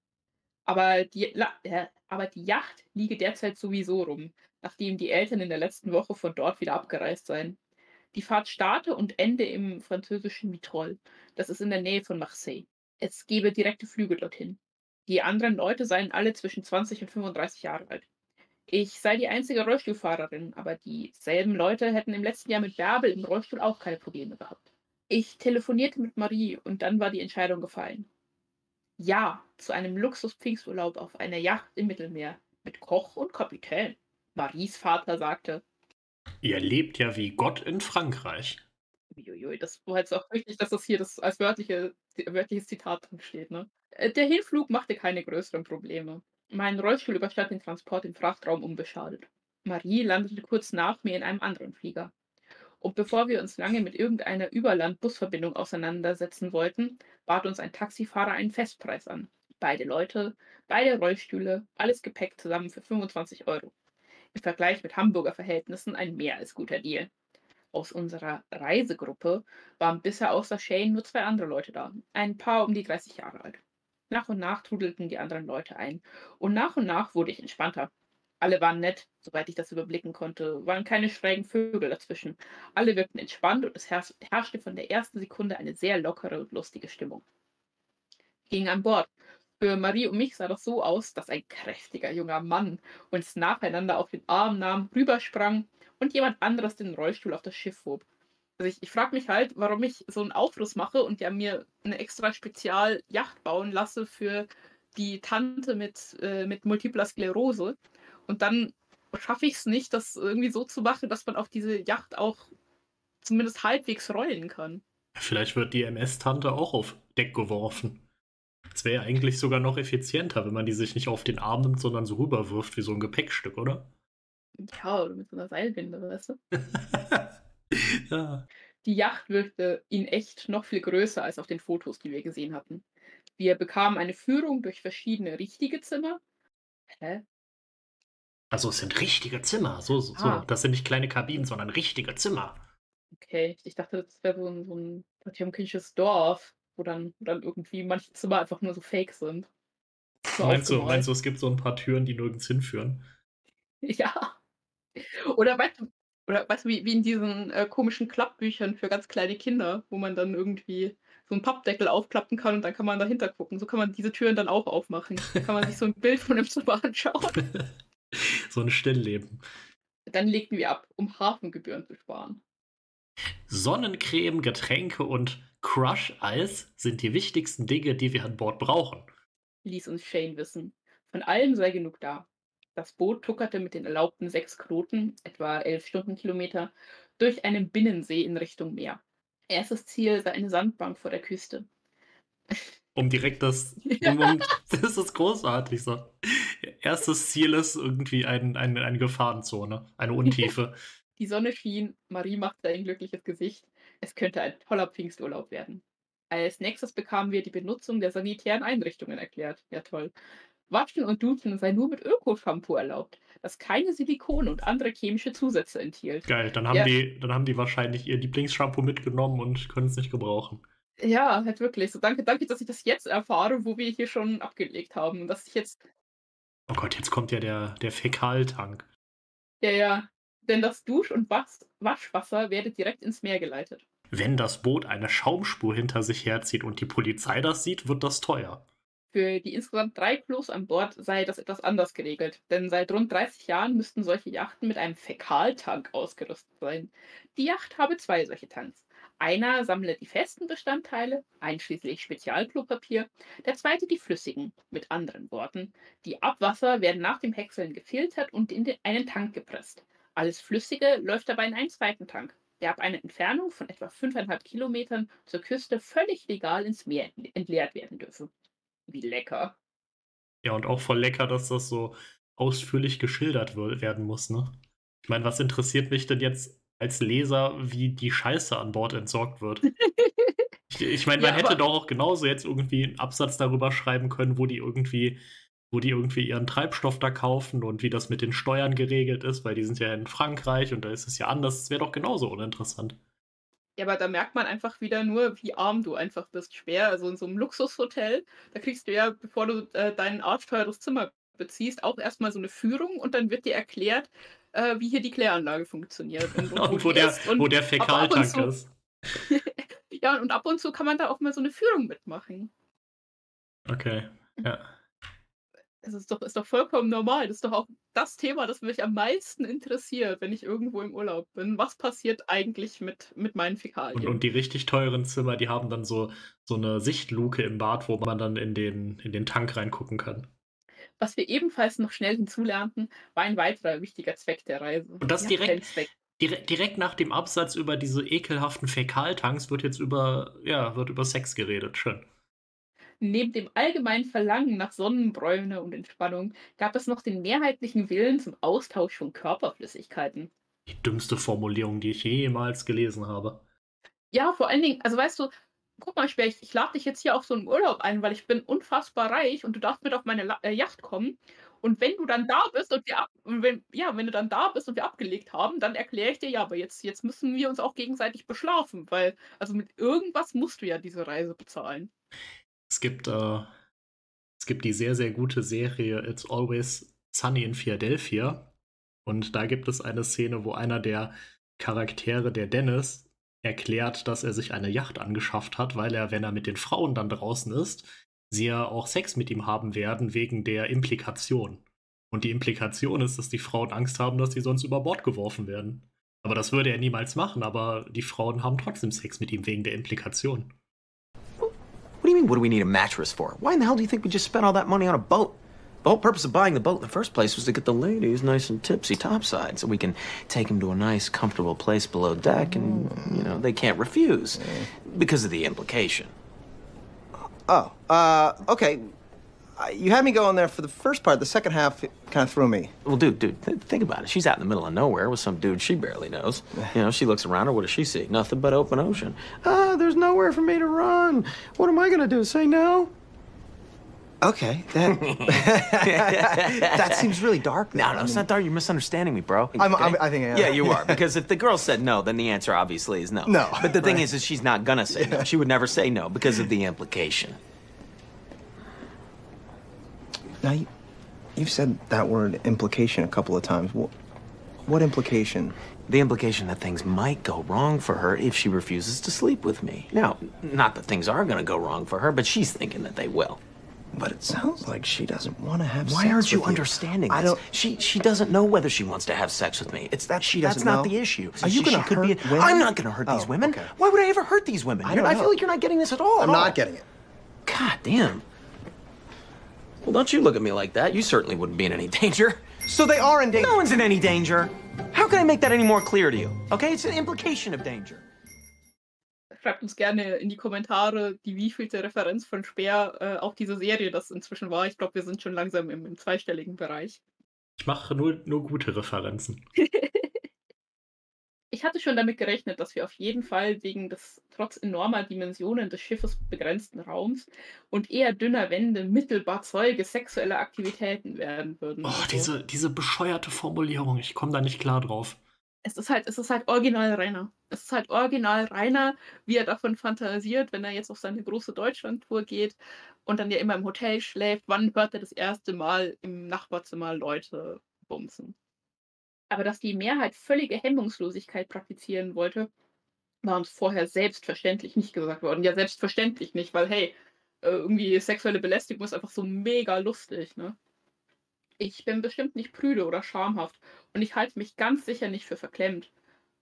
Speaker 2: Aber die, äh, aber die Yacht liege derzeit sowieso rum, nachdem die Eltern in der letzten Woche von dort wieder abgereist seien. Die Fahrt starte und ende im französischen Mitrol. Das ist in der Nähe von Marseille. Es gebe direkte Flüge dorthin. Die anderen Leute seien alle zwischen 20 und 35 Jahre alt. Ich sei die einzige Rollstuhlfahrerin, aber dieselben Leute hätten im letzten Jahr mit Bärbel im Rollstuhl auch keine Probleme gehabt. Ich telefonierte mit Marie und dann war die Entscheidung gefallen. Ja, zu einem Luxus-Pfingsturlaub auf einer Yacht im Mittelmeer mit Koch und Kapitän. Maries Vater sagte,
Speaker 1: Ihr lebt ja wie Gott in Frankreich.
Speaker 2: Uiuiui, das war jetzt auch wichtig, dass das hier das als wörtliche, wörtliches Zitat drin steht. Ne? Äh, der Hinflug machte keine größeren Probleme. Mein Rollstuhl überstand den Transport im Frachtraum unbeschadet. Marie landete kurz nach mir in einem anderen Flieger. Und bevor wir uns lange mit irgendeiner Überland-Busverbindung auseinandersetzen wollten, bat uns ein Taxifahrer einen Festpreis an. Beide Leute, beide Rollstühle, alles Gepäck zusammen für 25 Euro. Im Vergleich mit Hamburger Verhältnissen ein mehr als guter Deal. Aus unserer Reisegruppe waren bisher außer Shane nur zwei andere Leute da, ein Paar um die 30 Jahre alt. Nach und nach trudelten die anderen Leute ein. Und nach und nach wurde ich entspannter. Alle waren nett, soweit ich das überblicken konnte, waren keine schrägen Vögel dazwischen. Alle wirkten entspannt und es herrschte von der ersten Sekunde eine sehr lockere und lustige Stimmung. Ging an Bord. Für Marie und mich sah das so aus, dass ein kräftiger junger Mann uns nacheinander auf den Arm nahm, rübersprang und jemand anderes den Rollstuhl auf das Schiff hob. Also ich, ich frage mich halt, warum ich so einen Aufriss mache und ja mir eine extra Spezialjacht bauen lasse für die Tante mit, äh, mit multipler Sklerose. Und dann schaffe ich es nicht, das irgendwie so zu machen, dass man auf diese Yacht auch zumindest halbwegs rollen kann.
Speaker 1: Vielleicht wird die MS-Tante auch auf Deck geworfen. Es wäre eigentlich sogar noch effizienter, wenn man die sich nicht auf den Arm nimmt, sondern so rüberwirft wie so ein Gepäckstück, oder?
Speaker 2: Ja, oder mit so einer Seilwinde, weißt du? ja. Die Yacht wirkte in echt noch viel größer als auf den Fotos, die wir gesehen hatten. Wir bekamen eine Führung durch verschiedene richtige Zimmer.
Speaker 1: Hä? Also es sind richtige Zimmer. So, so, ah. so. Das sind nicht kleine Kabinen, sondern richtige Zimmer.
Speaker 2: Okay, ich dachte, das wäre so ein, so ein potemkinsches Dorf, wo dann, dann irgendwie manche Zimmer einfach nur so fake sind.
Speaker 1: So meinst, du, meinst du, es gibt so ein paar Türen, die nirgends hinführen?
Speaker 2: Ja. Oder weißt du, oder weißt du, wie, wie in diesen äh, komischen Klappbüchern für ganz kleine Kinder, wo man dann irgendwie so einen Pappdeckel aufklappen kann und dann kann man dahinter gucken. So kann man diese Türen dann auch aufmachen. Da kann man sich so ein Bild von dem Zimmer anschauen.
Speaker 1: so ein Stillleben.
Speaker 2: Dann legten wir ab, um Hafengebühren zu sparen.
Speaker 1: Sonnencreme, Getränke und Crush-Eis sind die wichtigsten Dinge, die wir an Bord brauchen.
Speaker 2: Ließ uns Shane wissen. Von allem sei genug da. Das Boot tuckerte mit den erlaubten sechs Knoten, etwa elf Stundenkilometer, durch einen Binnensee in Richtung Meer. Erstes Ziel sei eine Sandbank vor der Küste.
Speaker 1: Um direkt das. Um, um, das ist großartig so. Erstes Ziel ist irgendwie ein, ein, eine Gefahrenzone, eine Untiefe.
Speaker 2: Die Sonne schien, Marie machte ein glückliches Gesicht. Es könnte ein toller Pfingsturlaub werden. Als nächstes bekamen wir die Benutzung der sanitären Einrichtungen erklärt. Ja, toll. Waschen und Duschen sei nur mit Öko-Shampoo erlaubt, das keine Silikone und andere chemische Zusätze enthielt.
Speaker 1: Geil, dann haben,
Speaker 2: Ja.
Speaker 1: die, dann haben die wahrscheinlich ihr Lieblingsshampoo mitgenommen und können es nicht gebrauchen.
Speaker 2: Ja, halt wirklich. So danke, danke, dass ich das jetzt erfahre, wo wir hier schon abgelegt haben. Und dass ich jetzt,
Speaker 1: Oh Gott, jetzt kommt ja der, der Fäkaltank.
Speaker 2: ja, ja, denn das Dusch- und Was Waschwasser werde direkt ins Meer geleitet.
Speaker 1: Wenn das Boot eine Schaumspur hinter sich herzieht und die Polizei das sieht, wird das teuer.
Speaker 2: Für die insgesamt drei Klos an Bord sei das etwas anders geregelt, denn seit rund 30 Jahren müssten solche Yachten mit einem Fäkaltank ausgerüstet sein. Die Yacht habe zwei solche Tanks. Einer sammle die festen Bestandteile, einschließlich Spezialklopapier, der zweite die flüssigen. Mit anderen Worten, die Abwasser werden nach dem Häckseln gefiltert und in einen Tank gepresst. Alles Flüssige läuft dabei in einen zweiten Tank, der ab einer Entfernung von etwa 5,5 Kilometern zur Küste völlig legal ins Meer entleert werden dürfe. Wie lecker.
Speaker 1: Ja, und auch voll lecker, dass das so ausführlich geschildert wer- werden muss, ne? Ich meine, was interessiert mich denn jetzt als Leser, wie die Scheiße an Bord entsorgt wird? Ich, ich meine, man
Speaker 2: Ja,
Speaker 1: hätte doch auch genauso jetzt irgendwie einen Absatz darüber schreiben können, wo die irgendwie, wo die irgendwie ihren Treibstoff da kaufen und wie das mit den Steuern geregelt ist, weil die sind ja in Frankreich und da ist es ja anders. Das wäre doch genauso uninteressant.
Speaker 2: Ja, aber da merkt man einfach wieder nur, wie arm du einfach bist. Schwer, also in so einem Luxushotel, da kriegst du ja, bevor du äh, dein arschteures Zimmer beziehst, auch erstmal so eine Führung und dann wird dir erklärt, äh, wie hier die Kläranlage funktioniert. Und,
Speaker 1: Und, wo,
Speaker 2: die
Speaker 1: der,
Speaker 2: ist. Und
Speaker 1: wo der
Speaker 2: und
Speaker 1: Fäkaltank
Speaker 2: zu-
Speaker 1: ist.
Speaker 2: Ja, und ab und zu kann man da auch mal so eine Führung mitmachen.
Speaker 1: Okay. Ja.
Speaker 2: Das ist doch, ist doch vollkommen normal. Das ist doch auch das Thema, das mich am meisten interessiert, wenn ich irgendwo im Urlaub bin. Was passiert eigentlich mit, mit meinen Fäkalien?
Speaker 1: Und, und die richtig teuren Zimmer, die haben dann so, so eine Sichtluke im Bad, wo man dann in den, in den Tank reingucken kann.
Speaker 2: Was wir ebenfalls noch schnell hinzulernten, war ein weiterer wichtiger Zweck der Reise.
Speaker 1: Und das
Speaker 2: Ja,
Speaker 1: direkt-. Direkt, direkt nach dem Absatz über diese ekelhaften Fäkaltanks wird jetzt über, ja, wird über Sex geredet. Schön.
Speaker 2: Neben dem allgemeinen Verlangen nach Sonnenbräune und Entspannung gab es noch den mehrheitlichen Willen zum Austausch von Körperflüssigkeiten.
Speaker 1: Die dümmste Formulierung, die ich jemals gelesen habe.
Speaker 2: Ja, vor allen Dingen, also weißt du, guck mal, Specht, ich lade dich jetzt hier auf so einen Urlaub ein, weil ich bin unfassbar reich und du darfst mit auf meine La äh, Yacht kommen. Und wenn du dann da bist und wir ab wenn, ja, wenn du dann da bist und wir abgelegt haben, dann erkläre ich dir, ja, aber jetzt, jetzt müssen wir uns auch gegenseitig beschlafen, weil, also mit irgendwas musst du ja diese Reise bezahlen.
Speaker 1: Es gibt, äh, es gibt die sehr, sehr gute Serie It's Always Sunny in Philadelphia. Und da gibt es eine Szene, wo einer der Charaktere, der Dennis, erklärt, dass er sich eine Yacht angeschafft hat, weil er, wenn er mit den Frauen dann draußen ist, sie ja auch Sex mit ihm haben werden wegen der Implikation. Und die Implikation ist, dass die Frauen Angst haben, dass sie sonst über Bord geworfen werden. Aber das würde er niemals machen, aber die Frauen haben trotzdem Sex mit ihm wegen der Implikation.
Speaker 3: What do you mean, what do we need a mattress for? Why in the hell do you think we just spent all that money on a boat? The whole purpose of buying the boat in the first place was to get the ladies nice and tipsy topside so we can take them to a nice, comfortable place below deck and, you know, they can't refuse because of the implication.
Speaker 4: Oh, uh, okay. Uh, You had me going there for the first part. The second half kind of threw me.
Speaker 3: Well, dude, dude, th- think about it. She's out in the middle of nowhere with some dude she barely knows. You know, she looks around her. What does she see? Nothing but open ocean. Ah, there's nowhere for me to run. What am I gonna do? Say no?
Speaker 4: Okay, that that seems really dark.
Speaker 3: No,
Speaker 4: now.
Speaker 3: no,
Speaker 4: I
Speaker 3: it's not dark. You're misunderstanding me, bro.
Speaker 4: I'm- I'm- I think I am.
Speaker 3: Yeah, you are. Because if the girl said no, then the answer obviously is no.
Speaker 4: No,
Speaker 3: But the thing
Speaker 4: right.
Speaker 3: is, is she's not gonna say no. She would never say no because of the implication.
Speaker 4: Now you, you've said that word implication a couple of times. What, what implication?
Speaker 3: The implication that things might go wrong for her if she refuses to sleep with me. Now, not that things are gonna go wrong for her, but she's thinking that they will.
Speaker 4: But it sounds like she doesn't want to have. Sex with that.
Speaker 3: Why aren't you understanding
Speaker 4: I
Speaker 3: this?
Speaker 4: don't.
Speaker 3: She she doesn't know whether she wants to have sex with me. It's that
Speaker 4: She doesn't That's
Speaker 3: not
Speaker 4: know?
Speaker 3: the issue.
Speaker 4: Are you gonna
Speaker 3: she could be-
Speaker 4: hurt women?
Speaker 3: I'm not going to hurt these
Speaker 4: Oh,
Speaker 3: women.
Speaker 4: okay.
Speaker 3: Why would I ever hurt these women?
Speaker 4: I don't
Speaker 3: I feel like you're not getting this at all.
Speaker 4: I'm
Speaker 3: at all.
Speaker 4: not getting it.
Speaker 3: God damn. Well, don't you look at me like that. You certainly wouldn't be in any danger.
Speaker 4: So they are in danger.
Speaker 3: No one's in any danger. How can I make that any more clear to you? Okay, it's an implication of danger.
Speaker 2: Schreibt uns gerne in die Kommentare, die wievielte Referenz von Speer äh, auf diese Serie das inzwischen war. Ich glaube, wir sind schon langsam im, im zweistelligen Bereich.
Speaker 1: Ich mache nur, nur gute Referenzen.
Speaker 2: Ich ich hatte schon damit gerechnet, dass wir auf jeden Fall wegen des trotz enormer Dimensionen des Schiffes begrenzten Raums und eher dünner Wände mittelbar Zeuge sexueller Aktivitäten werden würden.
Speaker 1: Oh,
Speaker 2: Also,
Speaker 1: diese, diese bescheuerte Formulierung, ich komme da nicht klar drauf.
Speaker 2: Es ist halt, es ist halt original Rainer. Es ist halt original Rainer, wie er davon fantasiert, wenn er jetzt auf seine große Deutschlandtour geht und dann ja immer im Hotel schläft. Wann hört er das erste Mal im Nachbarzimmer Leute bumsen? Aber dass die Mehrheit völlige Hemmungslosigkeit praktizieren wollte, war uns vorher selbstverständlich nicht gesagt worden. Ja, selbstverständlich nicht, weil hey, äh, irgendwie sexuelle Belästigung ist einfach so mega lustig, ne? Ich bin bestimmt nicht prüde oder schamhaft und ich halte mich ganz sicher nicht für verklemmt.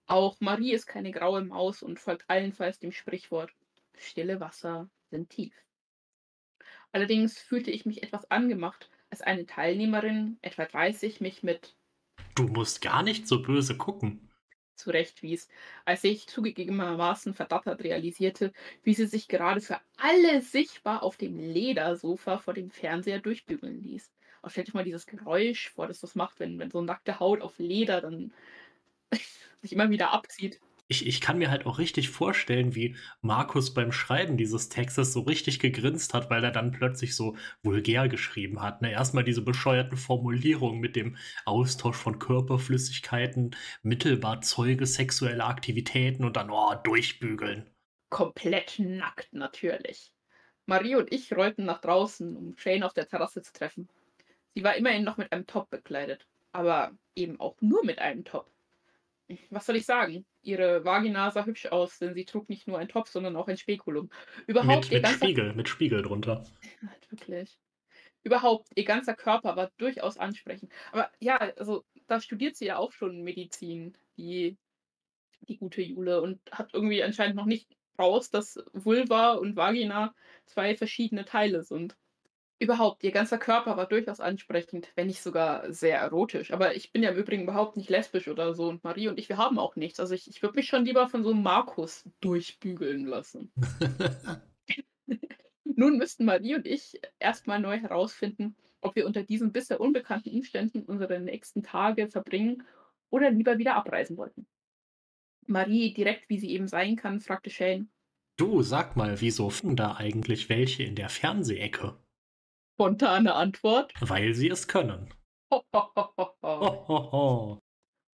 Speaker 2: Auch Marie ist keine graue Maus und folgt allenfalls dem Sprichwort: Stille Wasser sind tief. Allerdings fühlte ich mich etwas angemacht, als eine Teilnehmerin, etwa 30, mich mit
Speaker 1: Du musst gar nicht so böse gucken.
Speaker 2: zurechtwies, als ich zugegebenermaßen verdattert realisierte, wie sie sich gerade für alle sichtbar auf dem Ledersofa vor dem Fernseher durchbügeln ließ. Und stellt euch mal dieses Geräusch vor, das das macht, wenn, wenn so nackte Haut auf Leder dann sich immer wieder abzieht.
Speaker 1: Ich, ich kann mir halt auch richtig vorstellen, wie Markus beim Schreiben dieses Textes so richtig gegrinst hat, weil er dann plötzlich so vulgär geschrieben hat. Ne? Erstmal diese bescheuerten Formulierungen mit dem Austausch von Körperflüssigkeiten, mittelbar Zeuge sexueller Aktivitäten und dann, oh, durchbügeln.
Speaker 2: Komplett nackt natürlich. Marie und ich rollten nach draußen, um Shane auf der Terrasse zu treffen. Sie war immerhin noch mit einem Top bekleidet, aber eben auch nur mit einem Top. Was soll ich sagen? Ihre Vagina sah hübsch aus, denn sie trug nicht nur ein Top, sondern auch ein Spekulum. Überhaupt
Speaker 1: Mit, mit
Speaker 2: ganzer
Speaker 1: Spiegel, mit Spiegel drunter.
Speaker 2: Halt wirklich. Überhaupt, ihr ganzer Körper war durchaus ansprechend. Aber ja, also da studiert sie ja auch schon Medizin, die, die gute Jule, und hat irgendwie anscheinend noch nicht raus, dass Vulva und Vagina zwei verschiedene Teile sind. Überhaupt, ihr ganzer Körper war durchaus ansprechend, wenn nicht sogar sehr erotisch. Aber ich bin ja im Übrigen überhaupt nicht lesbisch oder so und Marie und ich, wir haben auch nichts. Also ich, ich würde mich schon lieber von so einem Markus durchbügeln lassen. Nun müssten Marie und ich erstmal neu herausfinden, ob wir unter diesen bisher unbekannten Umständen unsere nächsten Tage verbringen oder lieber wieder abreisen wollten. Marie, direkt wie sie eben sein kann, fragte Shane.
Speaker 1: du, sag mal, wieso finden da eigentlich welche in der Fernsehecke?
Speaker 2: Spontane Antwort.
Speaker 1: Weil sie es können.
Speaker 2: Ho, ho, ho.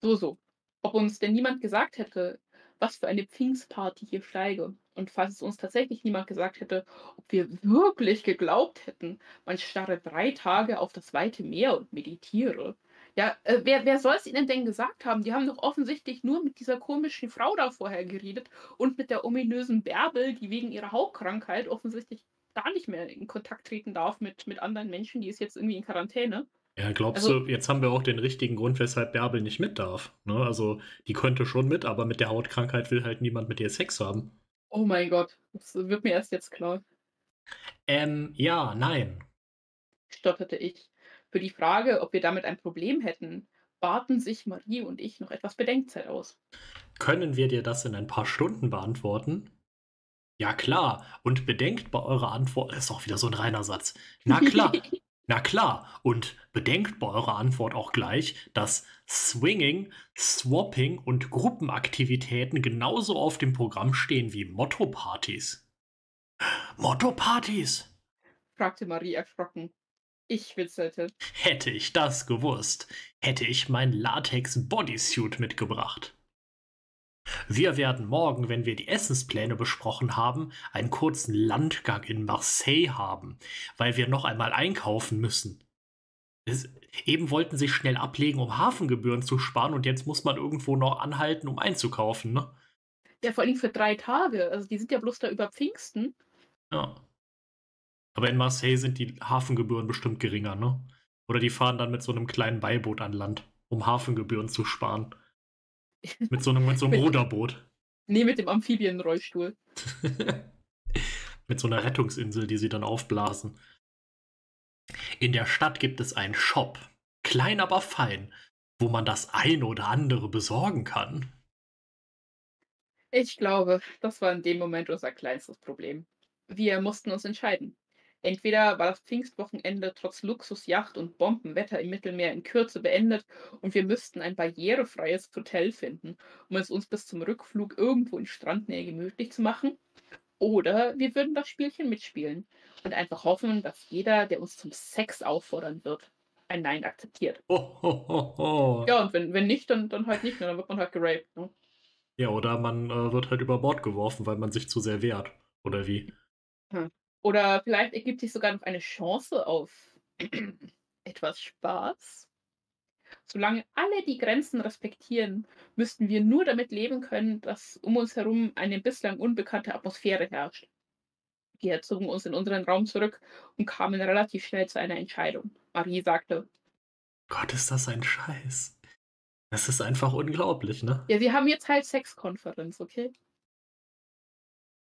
Speaker 2: So, so. Ob uns denn niemand gesagt hätte, was für eine Pfingstparty hier steige. Und falls es uns tatsächlich niemand gesagt hätte, ob wir wirklich geglaubt hätten, man starre drei Tage auf das weite Meer und meditiere. Ja, äh, wer, wer soll es ihnen denn gesagt haben? Die haben doch offensichtlich nur mit dieser komischen Frau da vorher geredet und mit der ominösen Bärbel, die wegen ihrer Hautkrankheit offensichtlich gar nicht mehr in Kontakt treten darf mit, mit anderen Menschen. Die ist jetzt irgendwie in Quarantäne.
Speaker 1: Ja, glaubst
Speaker 2: Also-
Speaker 1: du, jetzt haben wir auch den richtigen Grund, weshalb Bärbel nicht mit darf. Ne? Also, die könnte schon mit, aber mit der Hautkrankheit will halt niemand mit ihr Sex haben.
Speaker 2: Oh mein Gott, das wird mir erst jetzt klar.
Speaker 1: Ähm, ja, nein.
Speaker 2: stotterte ich. Für die Frage, ob wir damit ein Problem hätten, baten sich Marie und ich noch etwas Bedenkzeit aus.
Speaker 1: Können wir dir das in ein paar Stunden beantworten? Ja, klar. Und bedenkt bei eurer Antwort, das ist auch wieder so ein reiner Satz. Na klar. Na klar, und bedenkt bei eurer Antwort auch gleich, dass Swinging, Swapping und Gruppenaktivitäten genauso auf dem Programm stehen wie Motto-Partys. Motto-Partys!
Speaker 2: fragte Marie erschrocken. Ich witzelte.
Speaker 1: Hätte ich das gewusst, hätte ich mein Latex-Bodysuit mitgebracht. Wir werden morgen, wenn wir die Essenspläne besprochen haben, einen kurzen Landgang in Marseille haben, weil wir noch einmal einkaufen müssen. Es, eben wollten sie schnell ablegen, um Hafengebühren zu sparen, und jetzt muss man irgendwo noch anhalten, um einzukaufen, ne?
Speaker 2: Ja, vor allem für drei Tage. Also die sind ja bloß da über Pfingsten.
Speaker 1: Ja. Aber in Marseille sind die Hafengebühren bestimmt geringer, ne? Oder die fahren dann mit so einem kleinen Beiboot an Land, um Hafengebühren zu sparen. Mit so einem, mit so einem
Speaker 2: Mit-
Speaker 1: Ruderboot.
Speaker 2: Nee, mit dem Amphibienrollstuhl.
Speaker 1: mit so einer Rettungsinsel, die sie dann aufblasen. In der Stadt gibt es einen Shop, klein aber fein, wo man das ein oder andere besorgen kann.
Speaker 2: Ich glaube, das war in dem Moment unser kleinstes Problem. Wir mussten uns entscheiden. Entweder war das Pfingstwochenende trotz Luxusjacht und Bombenwetter im Mittelmeer in Kürze beendet und wir müssten ein barrierefreies Hotel finden, um es uns bis zum Rückflug irgendwo in Strandnähe gemütlich zu machen. Oder wir würden das Spielchen mitspielen und einfach hoffen, dass jeder, der uns zum Sex auffordern wird, ein Nein akzeptiert.
Speaker 1: Oh.
Speaker 2: Ja, und wenn, wenn nicht, dann, dann halt nicht, ne? dann wird man halt geraped. Ne?
Speaker 1: Ja, oder man äh, wird halt über Bord geworfen, weil man sich zu sehr wehrt. Oder wie?
Speaker 2: Oder vielleicht ergibt sich sogar noch eine Chance auf etwas Spaß. Solange alle die Grenzen respektieren, müssten wir nur damit leben können, dass um uns herum eine bislang unbekannte Atmosphäre herrscht. Wir zogen uns in unseren Raum zurück und kamen relativ schnell zu einer Entscheidung. Marie sagte,
Speaker 1: Gott, ist das ein Scheiß. Das ist einfach unglaublich, ne?
Speaker 2: ja, wir haben jetzt halt Sexkonferenz, okay?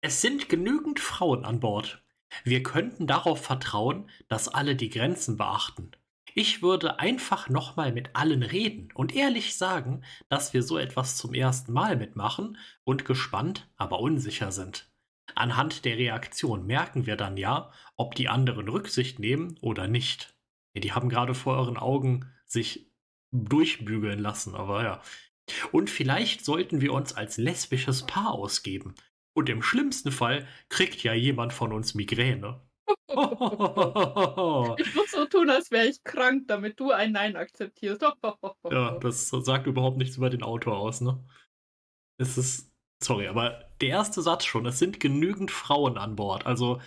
Speaker 1: Es sind genügend Frauen an Bord. Wir könnten darauf vertrauen, dass alle die Grenzen beachten. Ich würde einfach nochmal mit allen reden und ehrlich sagen, dass wir so etwas zum ersten Mal mitmachen und gespannt, aber unsicher sind. Anhand der Reaktion merken wir dann ja, ob die anderen Rücksicht nehmen oder nicht. Die haben gerade vor euren Augen sich durchbügeln lassen, aber ja. Und vielleicht sollten wir uns als lesbisches Paar ausgeben. Und im schlimmsten Fall kriegt ja jemand von uns Migräne.
Speaker 2: Ich muss so tun, als wäre ich krank, damit du ein Nein akzeptierst.
Speaker 1: ja, das sagt überhaupt nichts über den Autor aus, ne? Es ist, sorry, aber der erste Satz schon, es sind genügend Frauen an Bord. Also,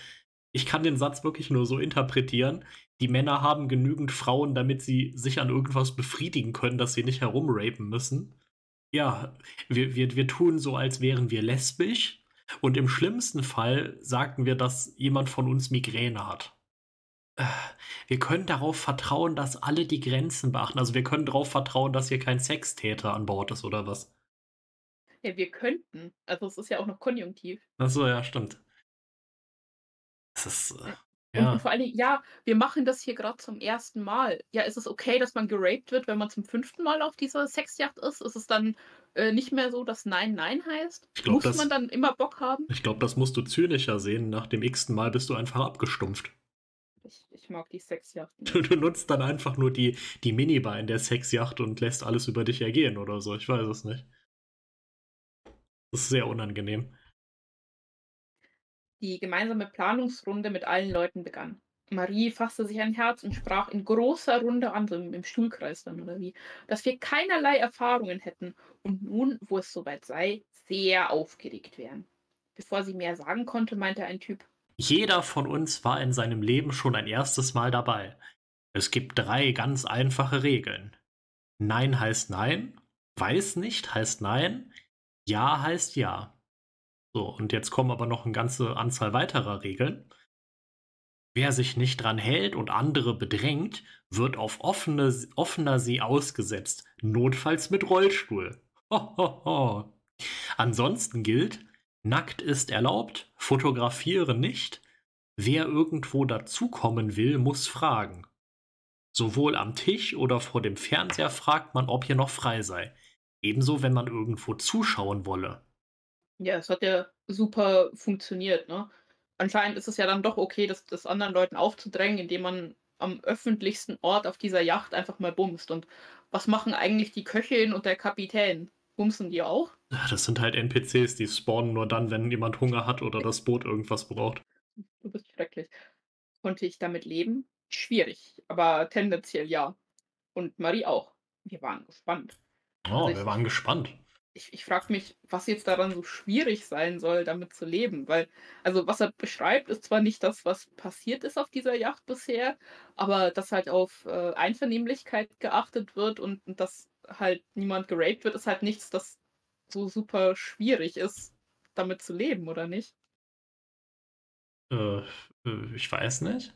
Speaker 1: ich kann den Satz wirklich nur so interpretieren. Die Männer haben genügend Frauen, damit sie sich an irgendwas befriedigen können, dass sie nicht herumrapen müssen. Ja, wir, wir, wir tun so, als wären wir lesbisch. Und im schlimmsten Fall sagten wir, dass jemand von uns Migräne hat. Äh, Wir können darauf vertrauen, dass alle die Grenzen beachten. Also wir können darauf vertrauen, dass hier kein Sextäter an Bord ist oder was.
Speaker 2: Ja, wir könnten. Also es ist ja auch noch konjunktiv.
Speaker 1: Achso, ja, stimmt. Das ist. Äh,
Speaker 2: Und,
Speaker 1: ja.
Speaker 2: und vor allen Dingen, ja, wir machen das hier gerade zum ersten Mal. Ja, ist es okay, dass man geraped wird, wenn man zum fünften Mal auf dieser Sexjacht ist? Ist es dann äh, nicht mehr so, dass Nein Nein heißt?
Speaker 1: Ich glaub,
Speaker 2: Muss
Speaker 1: das-
Speaker 2: man dann immer Bock haben?
Speaker 1: Ich glaube, das musst du zynischer sehen. Nach dem x-ten Mal bist du einfach abgestumpft.
Speaker 2: Ich, ich mag die Sexjachten.
Speaker 1: Du, du nutzt dann einfach nur die, die Minibar in der Sexjacht und lässt alles über dich ergehen oder so. Ich weiß es nicht. Das ist sehr unangenehm.
Speaker 2: Die gemeinsame Planungsrunde mit allen Leuten begann. Marie fasste sich ein Herz und sprach in großer Runde an, so im, Stuhlkreis dann oder wie, dass wir keinerlei Erfahrungen hätten und nun, wo es soweit sei, sehr aufgeregt wären. Bevor sie mehr sagen konnte, meinte ein Typ,
Speaker 1: Jeder von uns war in seinem Leben schon ein erstes Mal dabei. Es gibt drei ganz einfache Regeln. Nein heißt Nein, weiß nicht heißt Nein, Ja heißt Ja. So, und jetzt kommen aber noch eine ganze Anzahl weiterer Regeln. Wer sich nicht dran hält und andere bedrängt, wird auf offene, offener See ausgesetzt, notfalls mit Rollstuhl. Ho, ho, ho. Ansonsten gilt, nackt ist erlaubt, fotografiere nicht. Wer irgendwo dazukommen will, muss fragen. Sowohl am Tisch oder vor dem Fernseher fragt man, ob hier noch frei sei. Ebenso, wenn man irgendwo zuschauen wolle.
Speaker 2: ja, es hat ja super funktioniert, ne? Anscheinend ist es ja dann doch okay, das, das anderen Leuten aufzudrängen, indem man am öffentlichsten Ort auf dieser Yacht einfach mal bumst. Und was machen eigentlich die Köchin und der Kapitän? Bumsen die auch?
Speaker 1: Das sind halt NPCs, die spawnen nur dann, wenn jemand Hunger hat oder das Boot irgendwas braucht.
Speaker 2: Du bist schrecklich. Konnte ich damit leben? Schwierig, aber tendenziell ja. Und Marie auch. Wir waren gespannt.
Speaker 1: Oh,
Speaker 2: Also
Speaker 1: wir waren gespannt.
Speaker 2: Ich, ich frage mich, was jetzt daran so schwierig sein soll, damit zu leben. Weil, also was er beschreibt, ist zwar nicht das, was passiert ist auf dieser Yacht bisher, aber dass halt auf äh, Einvernehmlichkeit geachtet wird und, und dass halt niemand geraped wird, ist halt nichts, das so super schwierig ist, damit zu leben, oder nicht?
Speaker 1: Äh, äh, ich weiß nicht.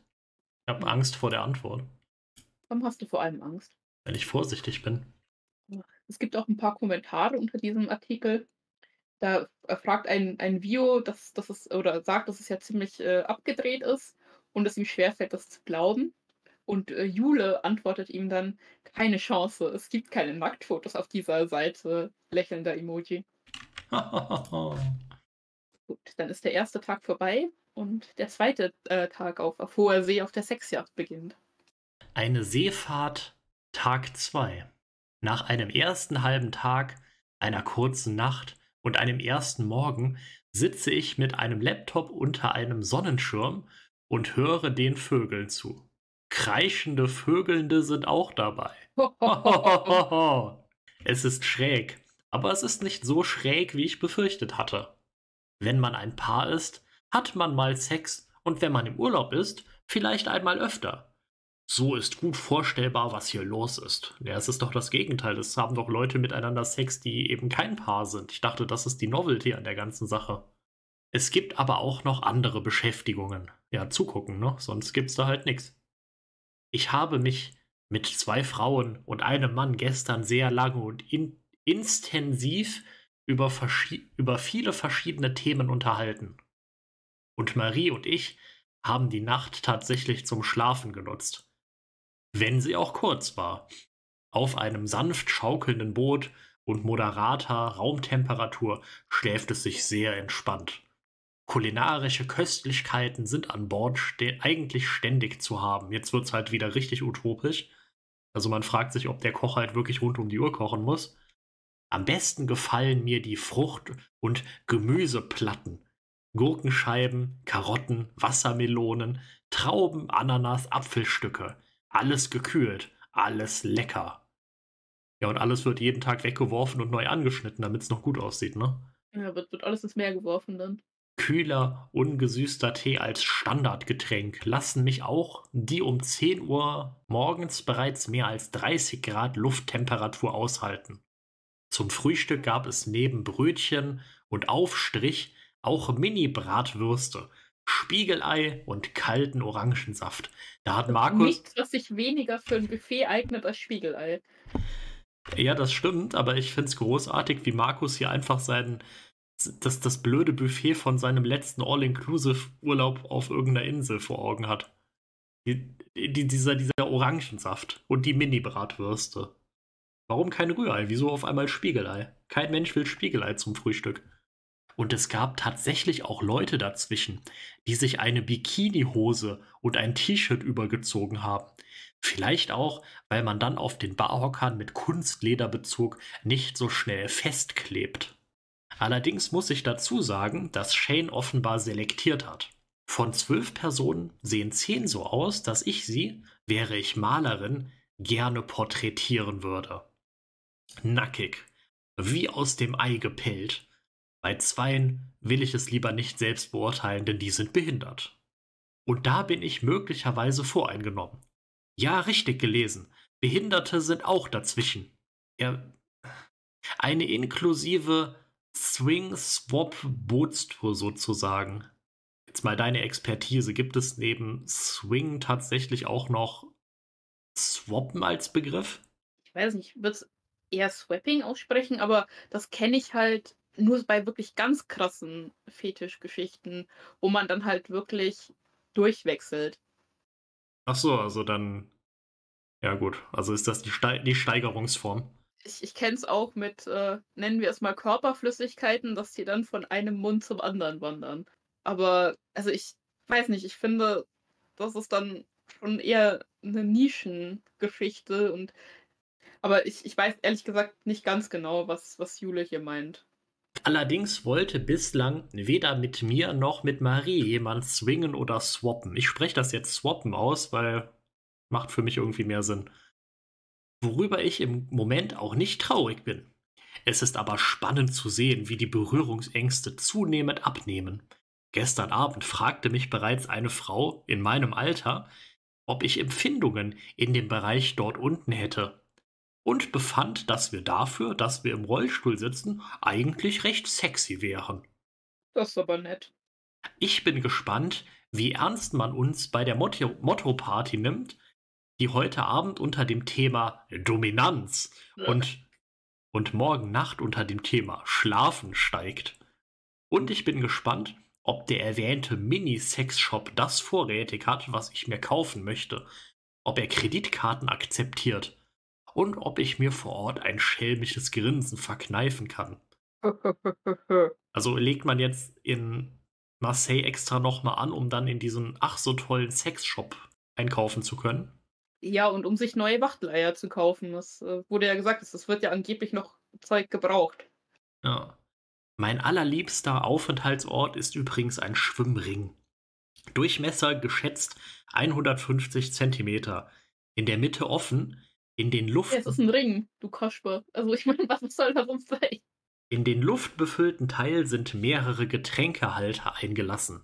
Speaker 1: Ich habe. Angst vor der Antwort,
Speaker 2: Warum hast du vor allem Angst?
Speaker 1: wenn ich vorsichtig bin.
Speaker 2: Es gibt auch ein paar Kommentare unter diesem Artikel. Da äh, fragt ein, ein Vio, dass, dass es, oder sagt, dass es ja ziemlich äh, abgedreht ist und es ihm schwerfällt, das zu glauben. Und äh, Jule antwortet ihm dann, keine Chance, es gibt keine Nacktfotos auf dieser Seite, lächelnder Emoji. Gut, dann ist der erste Tag vorbei. Und der zweite äh, Tag auf, auf hoher See auf der Sexjacht beginnt.
Speaker 1: Eine Seefahrt Tag 2. Nach einem ersten halben Tag, einer kurzen Nacht und einem ersten Morgen sitze ich mit einem Laptop unter einem Sonnenschirm und höre den Vögeln zu. Kreischende Vögelnde sind auch dabei. es ist schräg, aber es ist nicht so schräg, wie ich befürchtet hatte. Wenn man ein Paar ist, hat man mal Sex und wenn man im Urlaub ist, vielleicht einmal öfter. So ist gut vorstellbar, was hier los ist. Ja, es ist doch das Gegenteil. Es haben doch Leute miteinander Sex, die eben kein Paar sind. Ich dachte, das ist die Novelty an der ganzen Sache. Es gibt aber auch noch andere Beschäftigungen. Ja, zugucken, ne? Sonst gibt's da halt nichts. Ich habe mich mit zwei Frauen und einem Mann gestern sehr lange und in intensiv über, über viele verschiedene Themen unterhalten. Und Marie und ich haben die Nacht tatsächlich zum Schlafen genutzt. Wenn sie auch kurz war. Auf einem sanft schaukelnden Boot und moderater Raumtemperatur schläft es sich sehr entspannt. Kulinarische Köstlichkeiten sind an Bord ste eigentlich ständig zu haben. Jetzt wird es halt wieder richtig utopisch. Also man fragt sich, ob der Koch halt wirklich rund um die Uhr kochen muss. Am besten gefallen mir die Frucht- und Gemüseplatten. Gurkenscheiben, Karotten, Wassermelonen, Trauben, Ananas, Apfelstücke. Alles gekühlt, alles lecker. Ja, und alles wird jeden Tag weggeworfen und neu angeschnitten, damit es noch gut aussieht, ne?
Speaker 2: Ja, wird, wird alles ins Meer geworfen dann.
Speaker 1: Kühler, ungesüßter Tee als Standardgetränk lassen mich auch die um 10 Uhr morgens bereits mehr als 30 Grad Lufttemperatur aushalten. Zum Frühstück gab es neben Brötchen und Aufstrich auch Mini-Bratwürste, Spiegelei und kalten Orangensaft. Da hat Markus.
Speaker 2: Nichts, was sich weniger für ein Buffet eignet als Spiegelei.
Speaker 1: Ja, das stimmt, aber ich finde es großartig, wie Markus hier einfach sein, das, das blöde Buffet von seinem letzten All-Inclusive-Urlaub auf irgendeiner Insel vor Augen hat. Die, die, dieser, dieser Orangensaft und die Mini-Bratwürste. Warum kein Rührei? Wieso auf einmal Spiegelei? Kein Mensch will Spiegelei zum Frühstück. Und es gab tatsächlich auch Leute dazwischen, die sich eine Bikinihose und ein T-Shirt übergezogen haben. Vielleicht auch, weil man dann auf den Barhockern mit Kunstlederbezug nicht so schnell festklebt. Allerdings muss ich dazu sagen, dass Shane offenbar selektiert hat. Von zwölf Personen sehen zehn so aus, dass ich sie, wäre ich Malerin, gerne porträtieren würde. Nackig, wie aus dem Ei gepellt, bei zweien will ich es lieber nicht selbst beurteilen, denn die sind behindert. Und da bin ich möglicherweise voreingenommen. Ja, richtig gelesen. Behinderte sind auch dazwischen. Ja, eine inklusive Swing-Swap-Bootstour sozusagen. Jetzt mal deine Expertise. Gibt es neben Swing tatsächlich auch noch Swappen als Begriff?
Speaker 2: Ich weiß nicht, ich würde es eher Swapping aussprechen, aber das kenne ich halt nur bei wirklich ganz krassen Fetischgeschichten, wo man dann halt wirklich durchwechselt.
Speaker 1: Ach so, also dann. Ja, gut. Also ist das die, Ste die Steigerungsform.
Speaker 2: Ich, ich kenne es auch mit, äh, nennen wir es mal Körperflüssigkeiten, dass die dann von einem Mund zum anderen wandern. Aber, also ich weiß nicht, ich finde, das ist dann schon eher eine Nischengeschichte und aber ich, ich weiß ehrlich gesagt nicht ganz genau, was, was Jule hier meint.
Speaker 1: Allerdings wollte bislang weder mit mir noch mit Marie jemand swingen oder swappen. Ich spreche das jetzt swappen aus, weil macht für mich irgendwie mehr Sinn. Worüber ich im Moment auch nicht traurig bin. Es ist aber spannend zu sehen, wie die Berührungsängste zunehmend abnehmen. Gestern Abend fragte mich bereits eine Frau in meinem Alter, ob ich Empfindungen in dem Bereich dort unten hätte und befand, dass wir dafür, dass wir im Rollstuhl sitzen, eigentlich recht sexy wären.
Speaker 2: Das ist aber nett.
Speaker 1: Ich bin gespannt, wie ernst man uns bei der Motto-Party nimmt, die heute Abend unter dem Thema Dominanz ja. und, und morgen Nacht unter dem Thema Schlafen steigt. Und ich bin gespannt, ob der erwähnte Mini-Sex-Shop das vorrätig hat, was ich mir kaufen möchte. Ob er Kreditkarten akzeptiert und ob ich mir vor Ort ein schelmisches Grinsen verkneifen kann. also legt man jetzt in Marseille extra nochmal an, um dann in diesen ach so tollen Sexshop einkaufen zu können.
Speaker 2: Ja, und um sich neue Wachtleier zu kaufen. Das äh, wurde ja gesagt, das wird ja angeblich noch Zeug gebraucht.
Speaker 1: Ja. Mein allerliebster Aufenthaltsort ist übrigens ein Schwimmring. Durchmesser geschätzt 150 Zentimeter. In der Mitte offen, in den Luft.
Speaker 2: Ja, es ist ein Ring, du Kasper. Also ich meine, was soll da sonst sein?
Speaker 1: In den luftbefüllten Teil sind mehrere Getränkehalter eingelassen.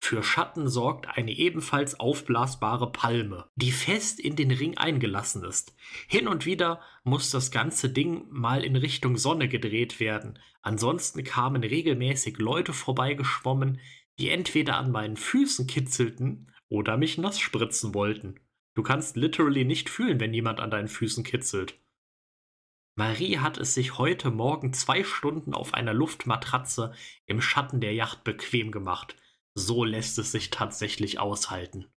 Speaker 1: Für Schatten sorgt eine ebenfalls aufblasbare Palme, die fest in den Ring eingelassen ist. Hin und wieder muss das ganze Ding mal in Richtung Sonne gedreht werden. Ansonsten kamen regelmäßig Leute vorbeigeschwommen, die entweder an meinen Füßen kitzelten oder mich nass spritzen wollten. Du kannst literally nicht fühlen, wenn jemand an deinen Füßen kitzelt. Marie hat es sich heute Morgen zwei Stunden auf einer Luftmatratze im Schatten der Yacht bequem gemacht. So lässt es sich tatsächlich aushalten.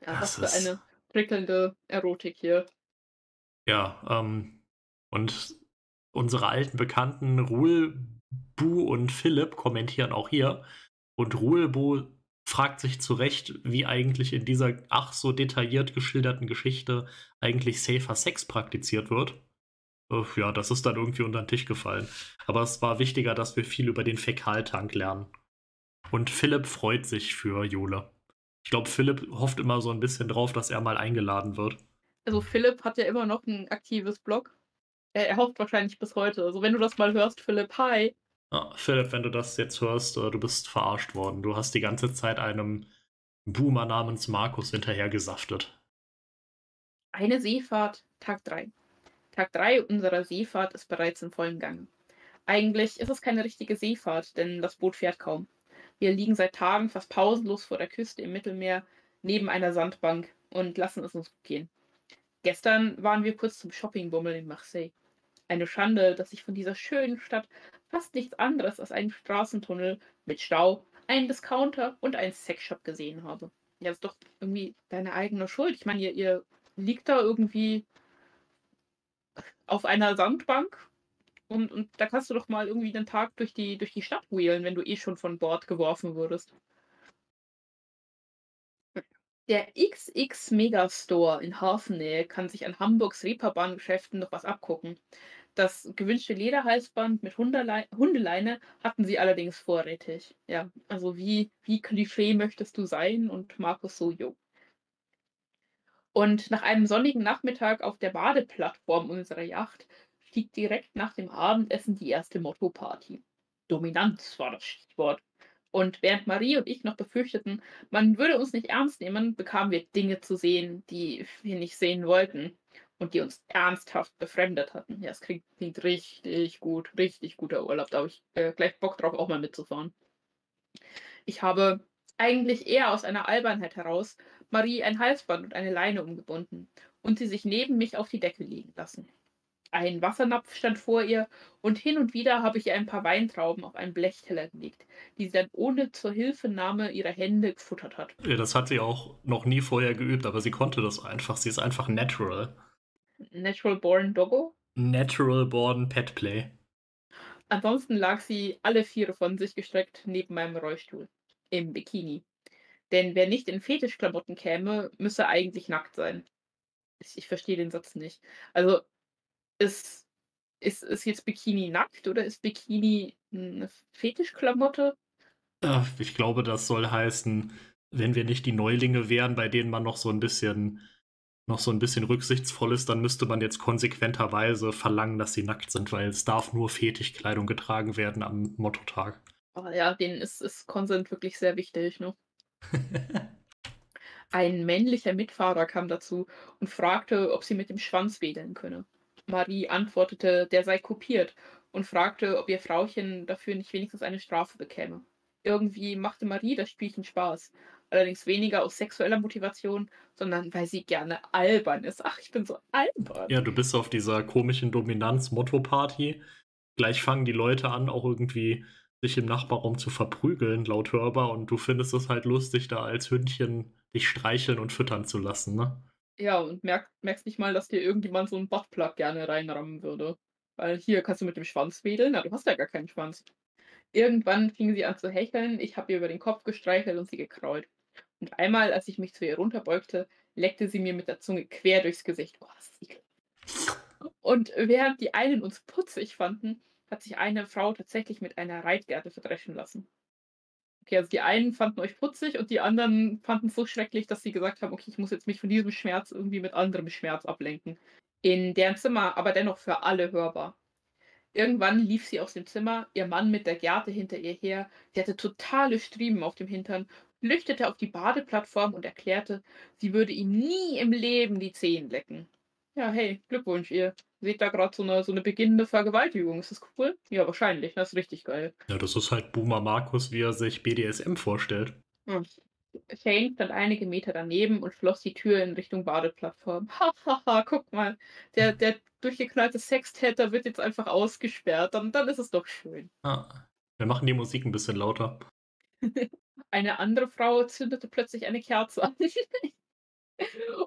Speaker 2: Ja, was für eine prickelnde Erotik hier.
Speaker 1: Ja, ähm, und unsere alten Bekannten Ruhl, Bu und Philipp kommentieren auch hier. Und Ruhlbu fragt sich zu Recht, wie eigentlich in dieser ach so detailliert geschilderten Geschichte eigentlich safer Sex praktiziert wird. Ja, das ist dann irgendwie unter den Tisch gefallen. Aber es war wichtiger, dass wir viel über den Fäkaltank lernen. Und Philipp freut sich für Jule. Ich glaube, Philipp hofft immer so ein bisschen drauf, dass er mal eingeladen wird.
Speaker 2: Also Philipp hat ja immer noch ein aktives Blog. Er, er hofft wahrscheinlich bis heute. Also wenn du das mal hörst, Philipp, hi.
Speaker 1: Ja, Philipp, wenn du das jetzt hörst, äh, du bist verarscht worden. Du hast die ganze Zeit einem Boomer namens Markus hinterhergesaftet.
Speaker 2: Eine Seefahrt, Tag 3. Tag 3 unserer Seefahrt ist bereits in vollem Gang. Eigentlich ist es keine richtige Seefahrt, denn das Boot fährt kaum. Wir liegen seit Tagen fast pausenlos vor der Küste im Mittelmeer neben einer Sandbank und lassen es uns gehen. Gestern waren wir kurz zum Shoppingbummel in Marseille. Eine Schande, dass ich von dieser schönen Stadt fast nichts anderes als einen Straßentunnel mit Stau, einen Discounter und einen Sexshop gesehen habe. Ja, ist doch irgendwie deine eigene Schuld. Ich meine, ihr, ihr liegt da irgendwie auf einer Sandbank und, und da kannst du doch mal irgendwie den Tag durch die, durch die Stadt wheelen, wenn du eh schon von Bord geworfen wurdest. Der XX Megastore in Hafennähe kann sich an Hamburgs Reeperbahn-Geschäften noch was abgucken. Das gewünschte Lederhalsband mit Hundeleine, Hundeleine hatten sie allerdings vorrätig. Ja, also wie, wie Klischee möchtest du sein? Und Markus so, jo. Und nach einem sonnigen Nachmittag auf der Badeplattform unserer Yacht stieg direkt nach dem Abendessen die erste Motto-Party. Dominanz war das Stichwort. Und während Marie und ich noch befürchteten, man würde uns nicht ernst nehmen, bekamen wir Dinge zu sehen, die wir nicht sehen wollten und die uns ernsthaft befremdet hatten. Ja, es klingt, klingt richtig gut, richtig guter Urlaub. Da habe ich äh, gleich Bock drauf, auch mal mitzufahren. Ich habe eigentlich eher aus einer Albernheit heraus Marie ein Halsband und eine Leine umgebunden und sie sich neben mich auf die Decke liegen lassen. Ein Wassernapf stand vor ihr und hin und wieder habe ich ihr ein paar Weintrauben auf einen Blechteller gelegt, die sie dann ohne zur Hilfenahme ihrer Hände gefuttert hat.
Speaker 1: Ja, das hat sie auch noch nie vorher geübt, aber sie konnte das einfach. Sie ist einfach natural.
Speaker 2: Natural Born Doggo?
Speaker 1: Natural Born Pet Play.
Speaker 2: Ansonsten lag sie alle Viere von sich gestreckt neben meinem Rollstuhl. Im Bikini. Denn wer nicht in Fetischklamotten käme, müsse eigentlich nackt sein. Ich, ich verstehe den Satz nicht. Also, ist, ist, ist jetzt Bikini nackt oder ist Bikini eine Fetischklamotte?
Speaker 1: Ja, ich glaube, das soll heißen, wenn wir nicht die Neulinge wären, bei denen man noch so ein bisschen noch so ein bisschen rücksichtsvoll ist, dann müsste man jetzt konsequenterweise verlangen, dass sie nackt sind, weil es darf nur Fetischkleidung getragen werden am Mottotag.
Speaker 2: Oh ja, denen ist, ist Konsent wirklich sehr wichtig, ne? Ein männlicher Mitfahrer kam dazu und fragte, ob sie mit dem Schwanz wedeln könne. Marie antwortete, der sei kopiert und fragte, ob ihr Frauchen dafür nicht wenigstens eine Strafe bekäme. Irgendwie machte Marie das Spielchen Spaß, allerdings weniger aus sexueller Motivation, sondern weil sie gerne albern ist. Ach, ich bin so albern.
Speaker 1: Ja, du bist auf dieser komischen Dominanz-Motto-Party. Gleich fangen die Leute an, auch irgendwie sich im Nachbarraum zu verprügeln, laut hörbar, und du findest es halt lustig, da als Hündchen dich streicheln und füttern zu lassen, ne?
Speaker 2: Ja, und merk, merkst nicht mal, dass dir irgendjemand so einen Buttplug gerne reinrammen würde. Weil hier kannst du mit dem Schwanz wedeln, na, du hast ja gar keinen Schwanz. Irgendwann fing sie an zu hecheln, ich habe ihr über den Kopf gestreichelt und sie gekrault. Und einmal, als ich mich zu ihr runterbeugte, leckte sie mir mit der Zunge quer durchs Gesicht. Oh, das ist ekelhaft. Und während die einen uns putzig fanden, hat sich eine Frau tatsächlich mit einer Reitgerte verdreschen lassen. Okay, also die einen fanden euch putzig und die anderen fanden es so schrecklich, dass sie gesagt haben, okay, ich muss jetzt mich von diesem Schmerz irgendwie mit anderem Schmerz ablenken. In deren Zimmer aber dennoch für alle hörbar. Irgendwann lief sie aus dem Zimmer, ihr Mann mit der Gerte hinter ihr her. Sie hatte totale Striemen auf dem Hintern, flüchtete auf die Badeplattform und erklärte, sie würde ihm nie im Leben die Zehen lecken. Ja, hey, Glückwunsch, ihr seht da gerade so eine, so eine beginnende Vergewaltigung. Ist das cool? Ja, wahrscheinlich. Das ist richtig geil.
Speaker 1: Ja, das ist halt Boomer Markus, wie er sich BDSM vorstellt.
Speaker 2: Hm. Shane stand einige Meter daneben und schloss die Tür in Richtung Badeplattform. Hahaha, guck mal. Der, der durchgeknallte Sextäter wird jetzt einfach ausgesperrt. Dann, dann ist es doch schön.
Speaker 1: Ah, wir machen die Musik ein bisschen lauter.
Speaker 2: Eine andere Frau zündete plötzlich eine Kerze an.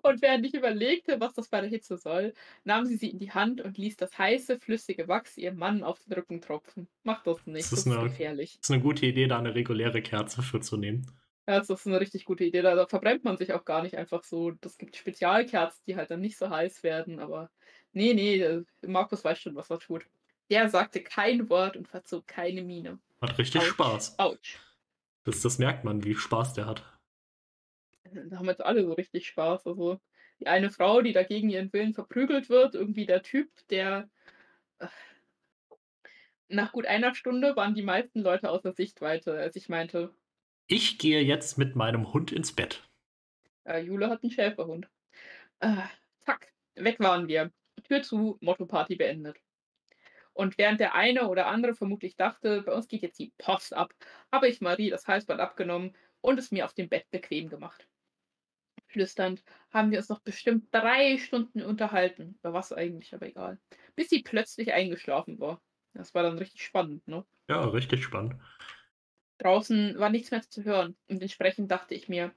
Speaker 2: Und während ich überlegte, was das bei der Hitze soll, nahm sie sie in die Hand und ließ das heiße, flüssige Wachs ihrem Mann auf den Rücken tropfen. Mach das nicht,
Speaker 1: Das
Speaker 2: das
Speaker 1: ist
Speaker 2: ist
Speaker 1: eine-
Speaker 2: gefährlich.
Speaker 1: ist eine gute Idee, da eine reguläre Kerze für zu nehmen.
Speaker 2: Ja, das ist eine richtig gute Idee. Da, da verbrennt man sich auch gar nicht einfach so. Das gibt Spezialkerzen, die halt dann nicht so heiß werden, aber nee, nee, äh, Markus weiß schon, was er tut. Der sagte kein Wort und verzog keine Miene.
Speaker 1: Hat richtig
Speaker 2: Autsch.
Speaker 1: Spaß.
Speaker 2: Autsch.
Speaker 1: Das, das merkt man, wie Spaß der hat.
Speaker 2: Da haben jetzt alle so richtig Spaß. Also die eine Frau, die dagegen ihren Willen verprügelt wird, irgendwie der Typ, der äh, nach gut einer Stunde waren die meisten Leute außer Sichtweite, als ich meinte,
Speaker 1: Ich gehe jetzt mit meinem Hund ins Bett.
Speaker 2: äh, Jule hat einen Schäferhund. Äh, zack, weg waren wir. Tür zu, Motto-Party beendet. Und während der eine oder andere vermutlich dachte, bei uns geht jetzt die Post ab, habe ich Marie das Halsband abgenommen und es mir auf dem Bett bequem gemacht. Flüsternd haben wir uns noch bestimmt drei Stunden unterhalten. Über was eigentlich, aber egal. Bis sie plötzlich eingeschlafen war. Das war dann richtig spannend, ne?
Speaker 1: Ja, richtig spannend.
Speaker 2: Draußen war nichts mehr zu hören und entsprechend dachte ich mir,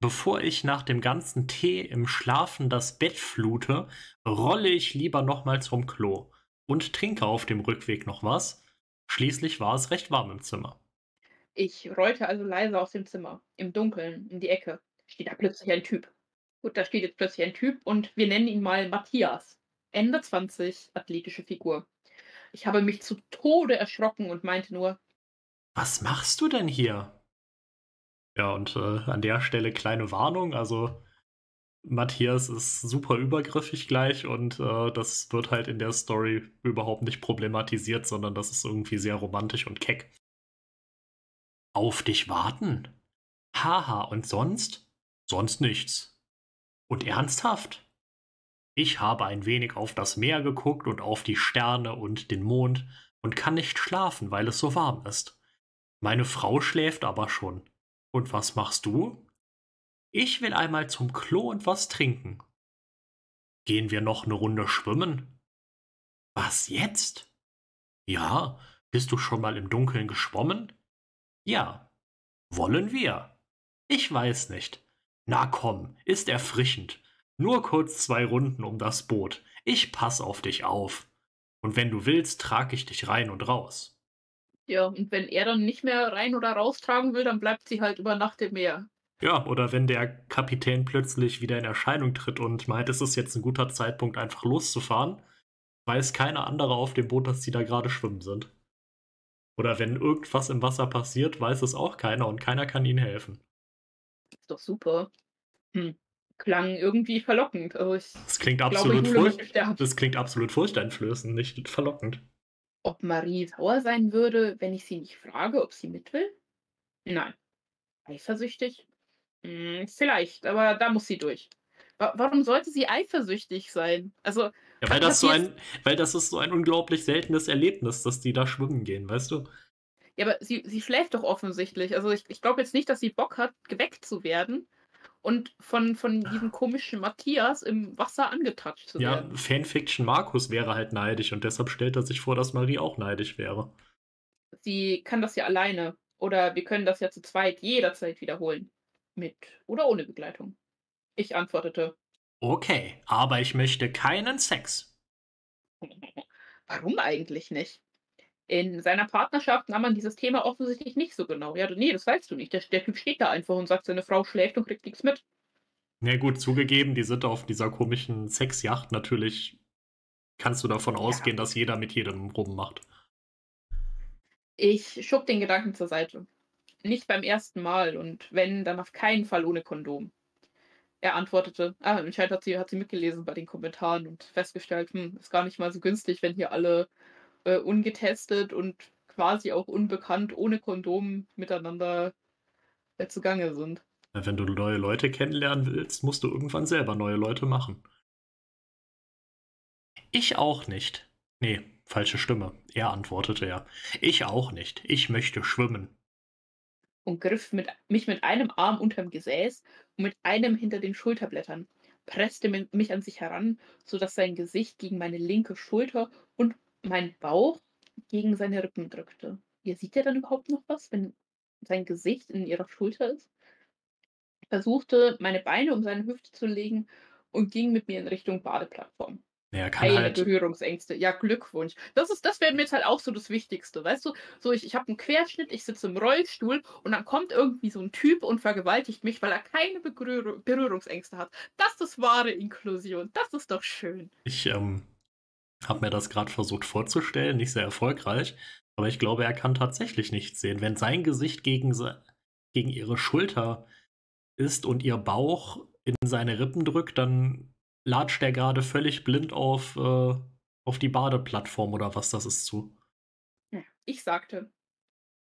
Speaker 1: Bevor ich nach dem ganzen Tee im Schlafen das Bett flute, rolle ich lieber nochmal zum Klo und trinke auf dem Rückweg noch was. Schließlich war es recht warm im Zimmer.
Speaker 2: Ich rollte also leise aus dem Zimmer, im Dunkeln, in die Ecke. Steht da plötzlich ein Typ. Gut, da steht jetzt plötzlich ein Typ und wir nennen ihn mal Matthias. Ende 20, athletische Figur. Ich habe mich zu Tode erschrocken und meinte nur,
Speaker 1: Was machst du denn hier? Ja, und äh, an der Stelle kleine Warnung. Also, Matthias ist super übergriffig gleich und äh, das wird halt in der Story überhaupt nicht problematisiert, sondern das ist irgendwie sehr romantisch und keck. Auf dich warten? Haha, und sonst? Sonst nichts. Und ernsthaft? Ich habe ein wenig auf das Meer geguckt und auf die Sterne und den Mond und kann nicht schlafen, weil es so warm ist. Meine Frau schläft aber schon. Und was machst du? Ich will einmal zum Klo und was trinken. Gehen wir noch eine Runde schwimmen? Was jetzt? Ja, bist du schon mal im Dunkeln geschwommen? Ja. Wollen wir? Ich weiß nicht. Na komm, ist erfrischend. Nur kurz zwei Runden um das Boot. Ich pass auf dich auf. Und wenn du willst, trag ich dich rein und raus.
Speaker 2: ja, und wenn er dann nicht mehr rein oder raustragen will, dann bleibt sie halt über Nacht im Meer.
Speaker 1: Ja, oder wenn der Kapitän plötzlich wieder in Erscheinung tritt und meint, es ist jetzt ein guter Zeitpunkt, einfach loszufahren, weiß keiner andere auf dem Boot, dass die da gerade schwimmen sind. Oder wenn irgendwas im Wasser passiert, weiß es auch keiner und keiner kann ihnen helfen.
Speaker 2: Ist doch super. Hm. Klang irgendwie verlockend. Also ich
Speaker 1: Das klingt
Speaker 2: glaube,
Speaker 1: absolut,
Speaker 2: sterben.
Speaker 1: das klingt absolut furchteinflößend, nicht verlockend.
Speaker 2: Ob Marie sauer sein würde, wenn ich sie nicht frage, ob sie mit will? Nein. Eifersüchtig? Hm, vielleicht, aber da muss sie durch. Wa warum sollte sie eifersüchtig sein? Also,
Speaker 1: Ja, weil das so ein, weil das ist so ein unglaublich seltenes Erlebnis, dass die da schwimmen gehen, weißt du?
Speaker 2: ja, aber sie, sie schläft doch offensichtlich. Also, ich, ich glaube jetzt nicht, dass sie Bock hat, geweckt zu werden und von, von diesem komischen Matthias im Wasser angetatscht zu
Speaker 1: Ja,
Speaker 2: werden.
Speaker 1: Fanfiction Markus wäre halt neidisch und deshalb stellt er sich vor, dass Marie auch neidisch wäre.
Speaker 2: Sie kann das ja alleine. Oder wir können das ja zu zweit jederzeit wiederholen. Mit oder ohne Begleitung. Ich antwortete,
Speaker 1: Okay, aber ich möchte keinen Sex.
Speaker 2: Warum eigentlich nicht? In seiner Partnerschaft nahm man dieses Thema offensichtlich nicht so genau. Ja, nee, das weißt du nicht. Der, der Typ steht da einfach und sagt, seine Frau schläft und kriegt nichts mit.
Speaker 1: Na ja, gut, zugegeben, die sind auf dieser komischen Sexjacht. Natürlich kannst du davon ja. ausgehen, dass jeder mit jedem rummacht.
Speaker 2: Ich schob den Gedanken zur Seite. Nicht beim ersten Mal und wenn, dann auf keinen Fall ohne Kondom. Er antwortete, ah, anscheinend hat sie, hat sie mitgelesen bei den Kommentaren und festgestellt, hm, ist gar nicht mal so günstig, wenn hier alle äh, ungetestet und quasi auch unbekannt ohne Kondom miteinander äh, zugange sind.
Speaker 1: Wenn du neue Leute kennenlernen willst, musst du irgendwann selber neue Leute machen. Ich auch nicht. Nee, falsche Stimme. Er antwortete ja. Ich auch nicht. Ich möchte schwimmen.
Speaker 2: Und griff mit, mich mit einem Arm unterm Gesäß und mit einem hinter den Schulterblättern, presste mich an sich heran, sodass sein Gesicht gegen meine linke Schulter und mein Bauch gegen seine Rippen drückte. Ihr seht ja dann überhaupt noch was, wenn sein Gesicht in ihrer Schulter ist? versuchte, meine Beine um seine Hüfte zu legen und ging mit mir in Richtung Badeplattform.
Speaker 1: Ja, Keine halt...
Speaker 2: Berührungsängste. Ja, Glückwunsch. Das ist, das wäre mir jetzt halt auch so das Wichtigste. Weißt du, so ich, ich habe einen Querschnitt, ich sitze im Rollstuhl und dann kommt irgendwie so ein Typ und vergewaltigt mich, weil er keine Berühr Berührungsängste hat. Das ist wahre Inklusion. Das ist doch schön.
Speaker 1: Ich ähm, habe mir das gerade versucht vorzustellen, nicht sehr erfolgreich, aber ich glaube, er kann tatsächlich nichts sehen. Wenn sein Gesicht gegen, gegen ihre Schulter ist und ihr Bauch in seine Rippen drückt, dann latscht er gerade völlig blind auf, äh, auf die Badeplattform oder was das ist zu.
Speaker 2: Ich sagte.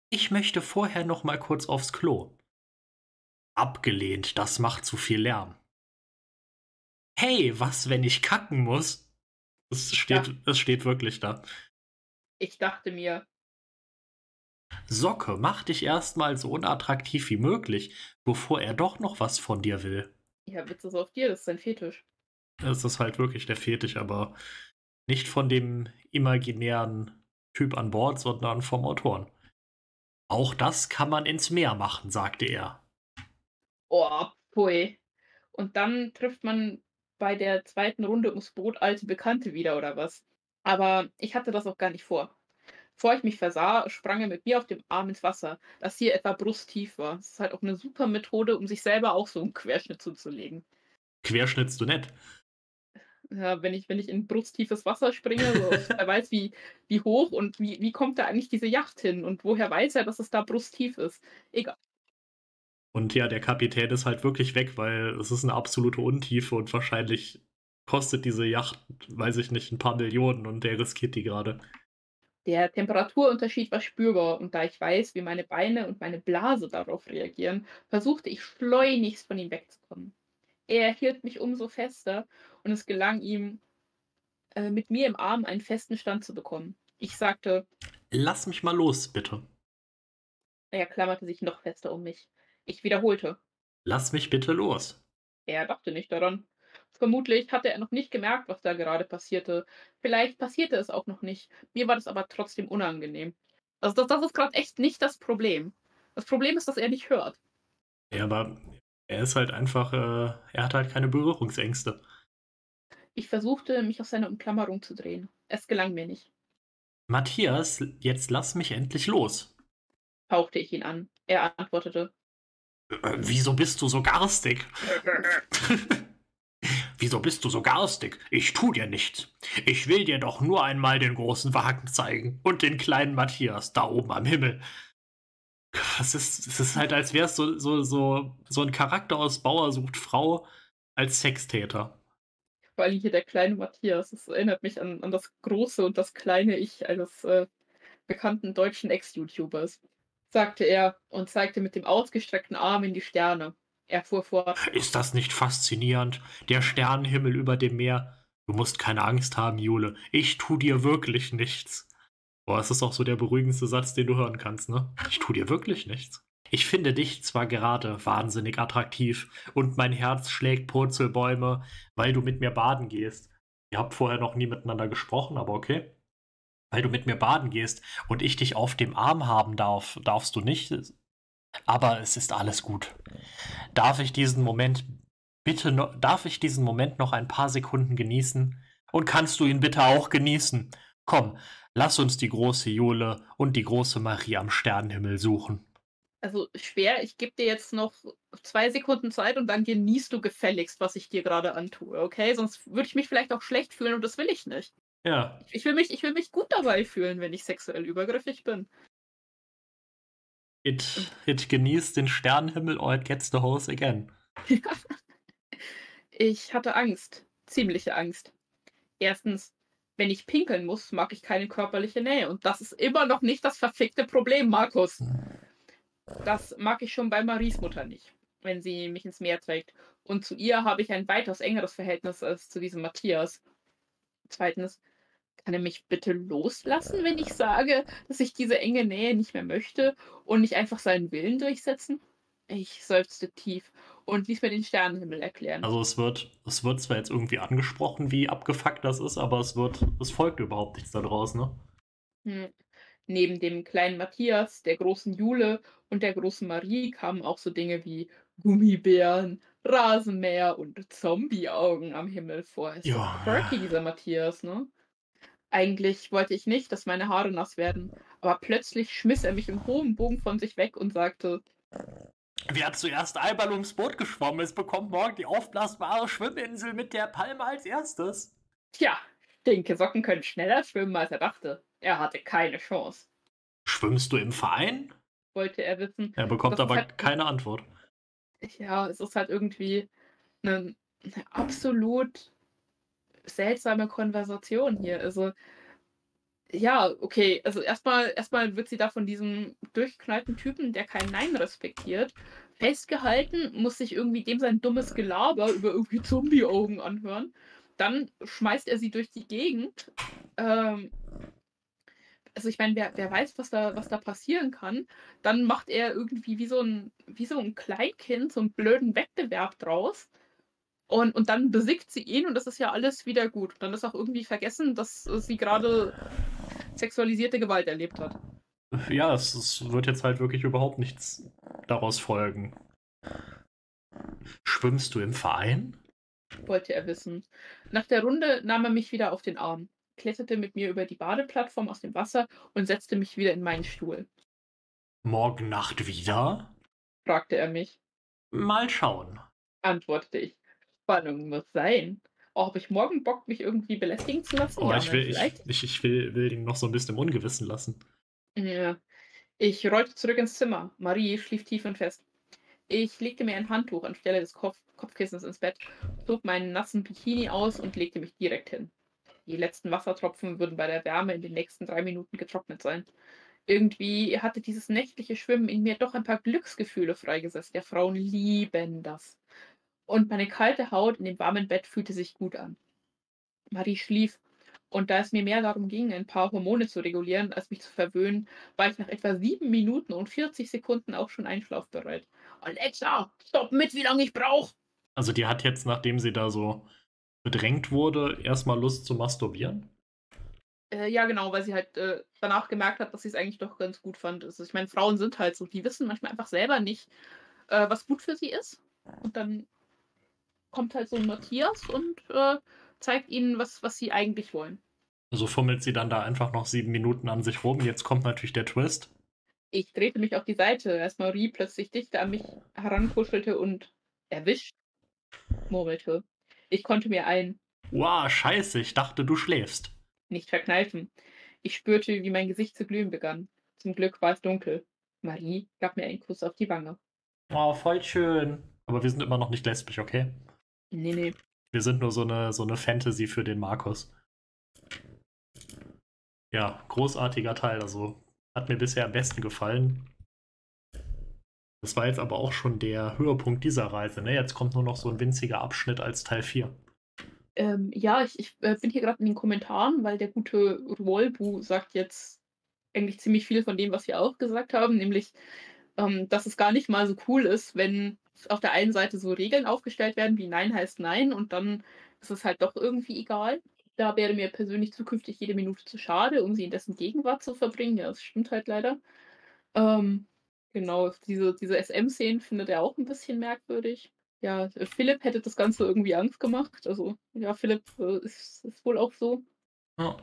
Speaker 1: Ich möchte vorher noch mal kurz aufs Klo. Abgelehnt, das macht zu viel Lärm. Hey, was, wenn ich kacken muss? Es steht, ja. es steht wirklich da.
Speaker 2: Ich dachte mir,
Speaker 1: Socke, mach dich erstmal so unattraktiv wie möglich, bevor er doch noch was von dir will.
Speaker 2: Ja, Witz ist auf dir, das ist sein Fetisch.
Speaker 1: Das ist halt wirklich der Fetisch, aber nicht von dem imaginären Typ an Bord, sondern vom Autoren. Auch das kann man ins Meer machen, sagte er.
Speaker 2: Oh, pui. Und dann trifft man bei der zweiten Runde ums Boot alte Bekannte wieder, oder was? Aber ich hatte das auch gar nicht vor. Bevor ich mich versah, sprang er mit mir auf dem Arm ins Wasser, das hier etwa brusttief war. Das ist halt auch eine super Methode, um sich selber auch so einen Querschnitt zuzulegen.
Speaker 1: Querschnittst du nett?
Speaker 2: Ja, wenn ich, wenn ich in brusttiefes Wasser springe, so, er weiß, wie, wie hoch und wie, wie kommt da eigentlich diese Yacht hin und woher weiß er, dass es da brusttief ist. Egal.
Speaker 1: Und ja, der Kapitän ist halt wirklich weg, weil es ist eine absolute Untiefe und wahrscheinlich kostet diese Yacht, weiß ich nicht, ein paar Millionen und der riskiert die gerade.
Speaker 2: Der Temperaturunterschied war spürbar und da ich weiß, wie meine Beine und meine Blase darauf reagieren, versuchte ich schleunigst von ihm wegzukommen. Er hielt mich umso fester und es gelang ihm, äh, mit mir im Arm einen festen Stand zu bekommen. Ich sagte:
Speaker 1: Lass mich mal los, bitte.
Speaker 2: Er klammerte sich noch fester um mich. Ich wiederholte:
Speaker 1: Lass mich bitte los.
Speaker 2: Er dachte nicht daran. Vermutlich hatte er noch nicht gemerkt, was da gerade passierte. Vielleicht passierte es auch noch nicht. Mir war das aber trotzdem unangenehm. Also das, das ist gerade echt nicht das Problem. Das Problem ist, dass er nicht hört.
Speaker 1: Ja, aber er ist halt einfach, äh, er hat halt keine Berührungsängste.
Speaker 2: Ich versuchte, mich aus seiner Umklammerung zu drehen. Es gelang mir nicht.
Speaker 1: Matthias, jetzt lass mich endlich los.
Speaker 2: Hauchte ich ihn an. Er antwortete.
Speaker 1: Äh, wieso bist du so garstig? Wieso bist du so garstig? Ich tu dir nichts. Ich will dir doch nur einmal den großen Wagen zeigen und den kleinen Matthias da oben am Himmel. Was ist, es ist halt, als wäre es so, so, so, so ein Charakter aus Bauer sucht Frau als Sextäter.
Speaker 2: Vor allem hier der kleine Matthias. Das erinnert mich an, an das große und das kleine Ich eines äh, bekannten deutschen Ex-YouTubers, sagte er und zeigte mit dem ausgestreckten Arm in die Sterne. Er fuhr fort.
Speaker 1: Ist das nicht faszinierend? Der Sternenhimmel über dem Meer. Du musst keine Angst haben, Jule. Ich tu dir wirklich nichts. Boah, es ist auch so der beruhigendste Satz, den du hören kannst, ne? Ich tu dir wirklich nichts. Ich finde dich zwar gerade wahnsinnig attraktiv und mein Herz schlägt Purzelbäume, weil du mit mir baden gehst. Ihr habt vorher noch nie miteinander gesprochen, aber okay. Weil du mit mir baden gehst und ich dich auf dem Arm haben darf, darfst du nicht. Aber es ist alles gut. Darf ich diesen Moment bitte noch, darf ich diesen Moment noch ein paar Sekunden genießen? Und kannst du ihn bitte auch genießen? Komm, Lass uns die große Jule und die große Marie am Sternenhimmel suchen.
Speaker 2: Also schwer, ich gebe dir jetzt noch zwei Sekunden Zeit und dann genießt du gefälligst, was ich dir gerade antue, okay? Sonst würde ich mich vielleicht auch schlecht fühlen und das will ich nicht.
Speaker 1: Ja.
Speaker 2: Ich will mich, ich will mich gut dabei fühlen, wenn ich sexuell übergriffig bin.
Speaker 1: It, it genießt den Sternenhimmel or it gets the hose again.
Speaker 2: ich hatte Angst, ziemliche Angst. Erstens, wenn ich pinkeln muss, mag ich keine körperliche Nähe. Und das ist immer noch nicht das verfickte Problem, Markus. Das mag ich schon bei Maries Mutter nicht, wenn sie mich ins Meer trägt. Und zu ihr habe ich ein weitaus engeres Verhältnis als zu diesem Matthias. Zweitens, kann er mich bitte loslassen, wenn ich sage, dass ich diese enge Nähe nicht mehr möchte und nicht einfach seinen Willen durchsetzen? Ich seufzte tief und ließ mir den Sternenhimmel erklären.
Speaker 1: Also es wird, es wird zwar jetzt irgendwie angesprochen, wie abgefuckt das ist, aber es wird, es folgt überhaupt nichts daraus, ne?
Speaker 2: Hm. Neben dem kleinen Matthias, der großen Jule und der großen Marie kamen auch so Dinge wie Gummibären, Rasenmäher und Zombieaugen am Himmel vor. Ist ja. quirky, dieser Matthias, ne? Eigentlich wollte ich nicht, dass meine Haare nass werden, aber plötzlich schmiss er mich im hohen Bogen von sich weg und sagte:
Speaker 1: Wer zuerst einmal ums Boot geschwommen ist, bekommt morgen die aufblasbare Schwimminsel mit der Palme als erstes.
Speaker 2: Tja, Stinke Socken können schneller schwimmen, als er dachte. Er hatte keine Chance.
Speaker 1: Schwimmst du im Verein?
Speaker 2: Wollte er wissen.
Speaker 1: Er bekommt aber halt keine Antwort.
Speaker 2: Ja, es ist halt irgendwie eine, eine absolut seltsame Konversation hier. Also, ja, okay, also erstmal, erstmal wird sie da von diesem durchgeknallten Typen, der kein Nein respektiert, festgehalten, muss sich irgendwie dem sein dummes Gelaber über irgendwie Zombie-Augen anhören. Dann schmeißt er sie durch die Gegend. Ähm, also ich meine, wer, wer weiß, was da, was da passieren kann. Dann macht er irgendwie wie so ein, wie so ein Kleinkind so einen blöden Wettbewerb draus. Und, und dann besiegt sie ihn und das ist ja alles wieder gut. Dann ist auch irgendwie vergessen, dass sie gerade sexualisierte Gewalt erlebt hat.
Speaker 1: Ja, es, es wird jetzt halt wirklich überhaupt nichts daraus folgen. Schwimmst du im Verein?
Speaker 2: wollte er wissen. Nach der Runde nahm er mich wieder auf den Arm, kletterte mit mir über die Badeplattform aus dem Wasser und setzte mich wieder in meinen Stuhl.
Speaker 1: Morgen Nacht wieder?
Speaker 2: fragte er mich.
Speaker 1: Mal schauen,
Speaker 2: antwortete ich. Spannung muss sein. Oh, habe ich morgen Bock, mich irgendwie belästigen zu lassen?
Speaker 1: Oh, ja, ich will, ich, ich, ich, will, will ihn noch so ein bisschen im Ungewissen lassen.
Speaker 2: Ja. Ich rollte zurück ins Zimmer. Marie schlief tief und fest. Ich legte mir ein Handtuch anstelle des Kopf Kopfkissens ins Bett, zog meinen nassen Bikini aus und legte mich direkt hin. Die letzten Wassertropfen würden bei der Wärme in den nächsten drei Minuten getrocknet sein. Irgendwie hatte dieses nächtliche Schwimmen in mir doch ein paar Glücksgefühle freigesetzt. Der Frauen lieben das und meine kalte Haut in dem warmen Bett fühlte sich gut an. Marie schlief, und da es mir mehr darum ging, ein paar Hormone zu regulieren, als mich zu verwöhnen, war ich nach etwa sieben Minuten und 40 Sekunden auch schon einschlafbereit. Alexa, stopp mit, wie lange ich brauche!
Speaker 1: Also die hat jetzt, nachdem sie da so bedrängt wurde, erstmal Lust zu masturbieren?
Speaker 2: Äh, ja, genau, weil sie halt äh, danach gemerkt hat, dass sie es eigentlich doch ganz gut fand. Also ich meine, Frauen sind halt so, die wissen manchmal einfach selber nicht, äh, was gut für sie ist. Und dann kommt halt so ein Matthias und äh, zeigt ihnen, was, was sie eigentlich wollen.
Speaker 1: So fummelt sie dann da einfach noch sieben Minuten an sich rum. Jetzt kommt natürlich der Twist.
Speaker 2: Ich drehte mich auf die Seite, als Marie plötzlich dichter an mich herankuschelte und erwischt, murmelte. Ich konnte mir ein
Speaker 1: Wow, scheiße, ich dachte, du schläfst.
Speaker 2: Nicht verkneifen. Ich spürte, wie mein Gesicht zu glühen begann. Zum Glück war es dunkel. Marie gab mir einen Kuss auf die Wange.
Speaker 1: Oh, voll schön. Aber wir sind immer noch nicht lesbisch, okay?
Speaker 2: Nee, nee.
Speaker 1: Wir sind nur so eine, so eine Fantasy für den Markus. Ja, großartiger Teil. Also hat mir bisher am besten gefallen. Das war jetzt aber auch schon der Höhepunkt dieser Reise. Ne? Jetzt kommt nur noch so ein winziger Abschnitt als Teil 4.
Speaker 2: Ähm, ja, ich, ich äh, bin hier gerade in den Kommentaren, weil der gute Rolbu sagt jetzt eigentlich ziemlich viel von dem, was wir auch gesagt haben, nämlich, ähm, dass es gar nicht mal so cool ist, wenn auf der einen Seite so Regeln aufgestellt werden, wie Nein heißt Nein und dann ist es halt doch irgendwie egal. Da wäre mir persönlich zukünftig jede Minute zu schade, um sie in dessen Gegenwart zu verbringen. Ja, das stimmt halt leider. Ähm, genau, diese, diese SM-Szenen findet er auch ein bisschen merkwürdig. Ja, Philipp hätte das Ganze irgendwie Angst gemacht. Also, ja, Philipp äh, ist, ist wohl auch so.
Speaker 1: Ja.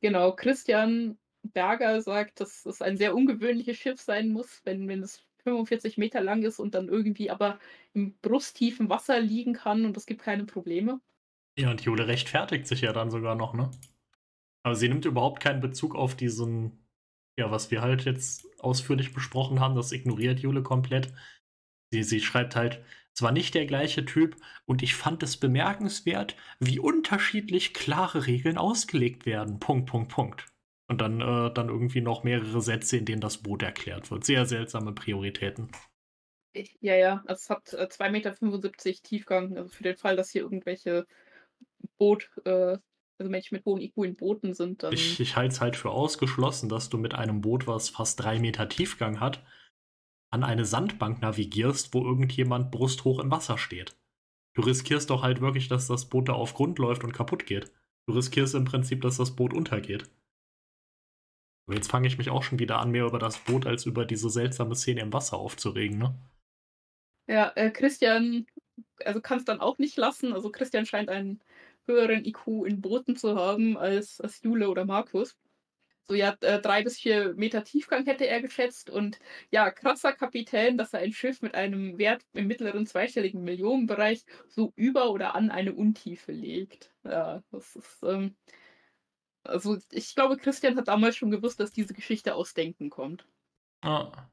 Speaker 2: Genau, Christian Berger sagt, dass es ein sehr ungewöhnliches Schiff sein muss, wenn, wenn es 45 Meter lang ist und dann irgendwie aber im brusttiefen Wasser liegen kann und es gibt keine Probleme.
Speaker 1: Ja, und Jule rechtfertigt sich ja dann sogar noch, ne? Aber sie nimmt überhaupt keinen Bezug auf diesen, ja, was wir halt jetzt ausführlich besprochen haben, das ignoriert Jule komplett. Sie, sie schreibt halt, es war nicht der gleiche Typ und ich fand es bemerkenswert, wie unterschiedlich klare Regeln ausgelegt werden. Punkt, Punkt, Punkt. Und dann, äh, dann irgendwie noch mehrere Sätze, in denen das Boot erklärt wird. Sehr seltsame Prioritäten.
Speaker 2: Ja, ja, also es hat äh, 2,75 Meter Tiefgang. Also für den Fall, dass hier irgendwelche Boot, äh, also Menschen mit hohem IQ in Booten sind, dann.
Speaker 1: Ich, ich halte es halt für ausgeschlossen, dass du mit einem Boot, was fast drei Meter Tiefgang hat, an eine Sandbank navigierst, wo irgendjemand brusthoch im Wasser steht. Du riskierst doch halt wirklich, dass das Boot da auf Grund läuft und kaputt geht. Du riskierst im Prinzip, dass das Boot untergeht. Aber jetzt fange ich mich auch schon wieder an, mehr über das Boot als über diese seltsame Szene im Wasser aufzuregen, ne?
Speaker 2: Ja, äh, Christian, also kann es dann auch nicht lassen. Also Christian scheint einen höheren IQ in Booten zu haben als, als Jule oder Markus. So ja, äh, drei bis vier Meter Tiefgang hätte er geschätzt. Und ja, krasser Kapitän, dass er ein Schiff mit einem Wert im mittleren zweistelligen Millionenbereich so über oder an eine Untiefe legt. Ja, das ist. Ähm, also ich glaube, Christian hat damals schon gewusst, dass diese Geschichte aus Denken kommt.
Speaker 1: Ah.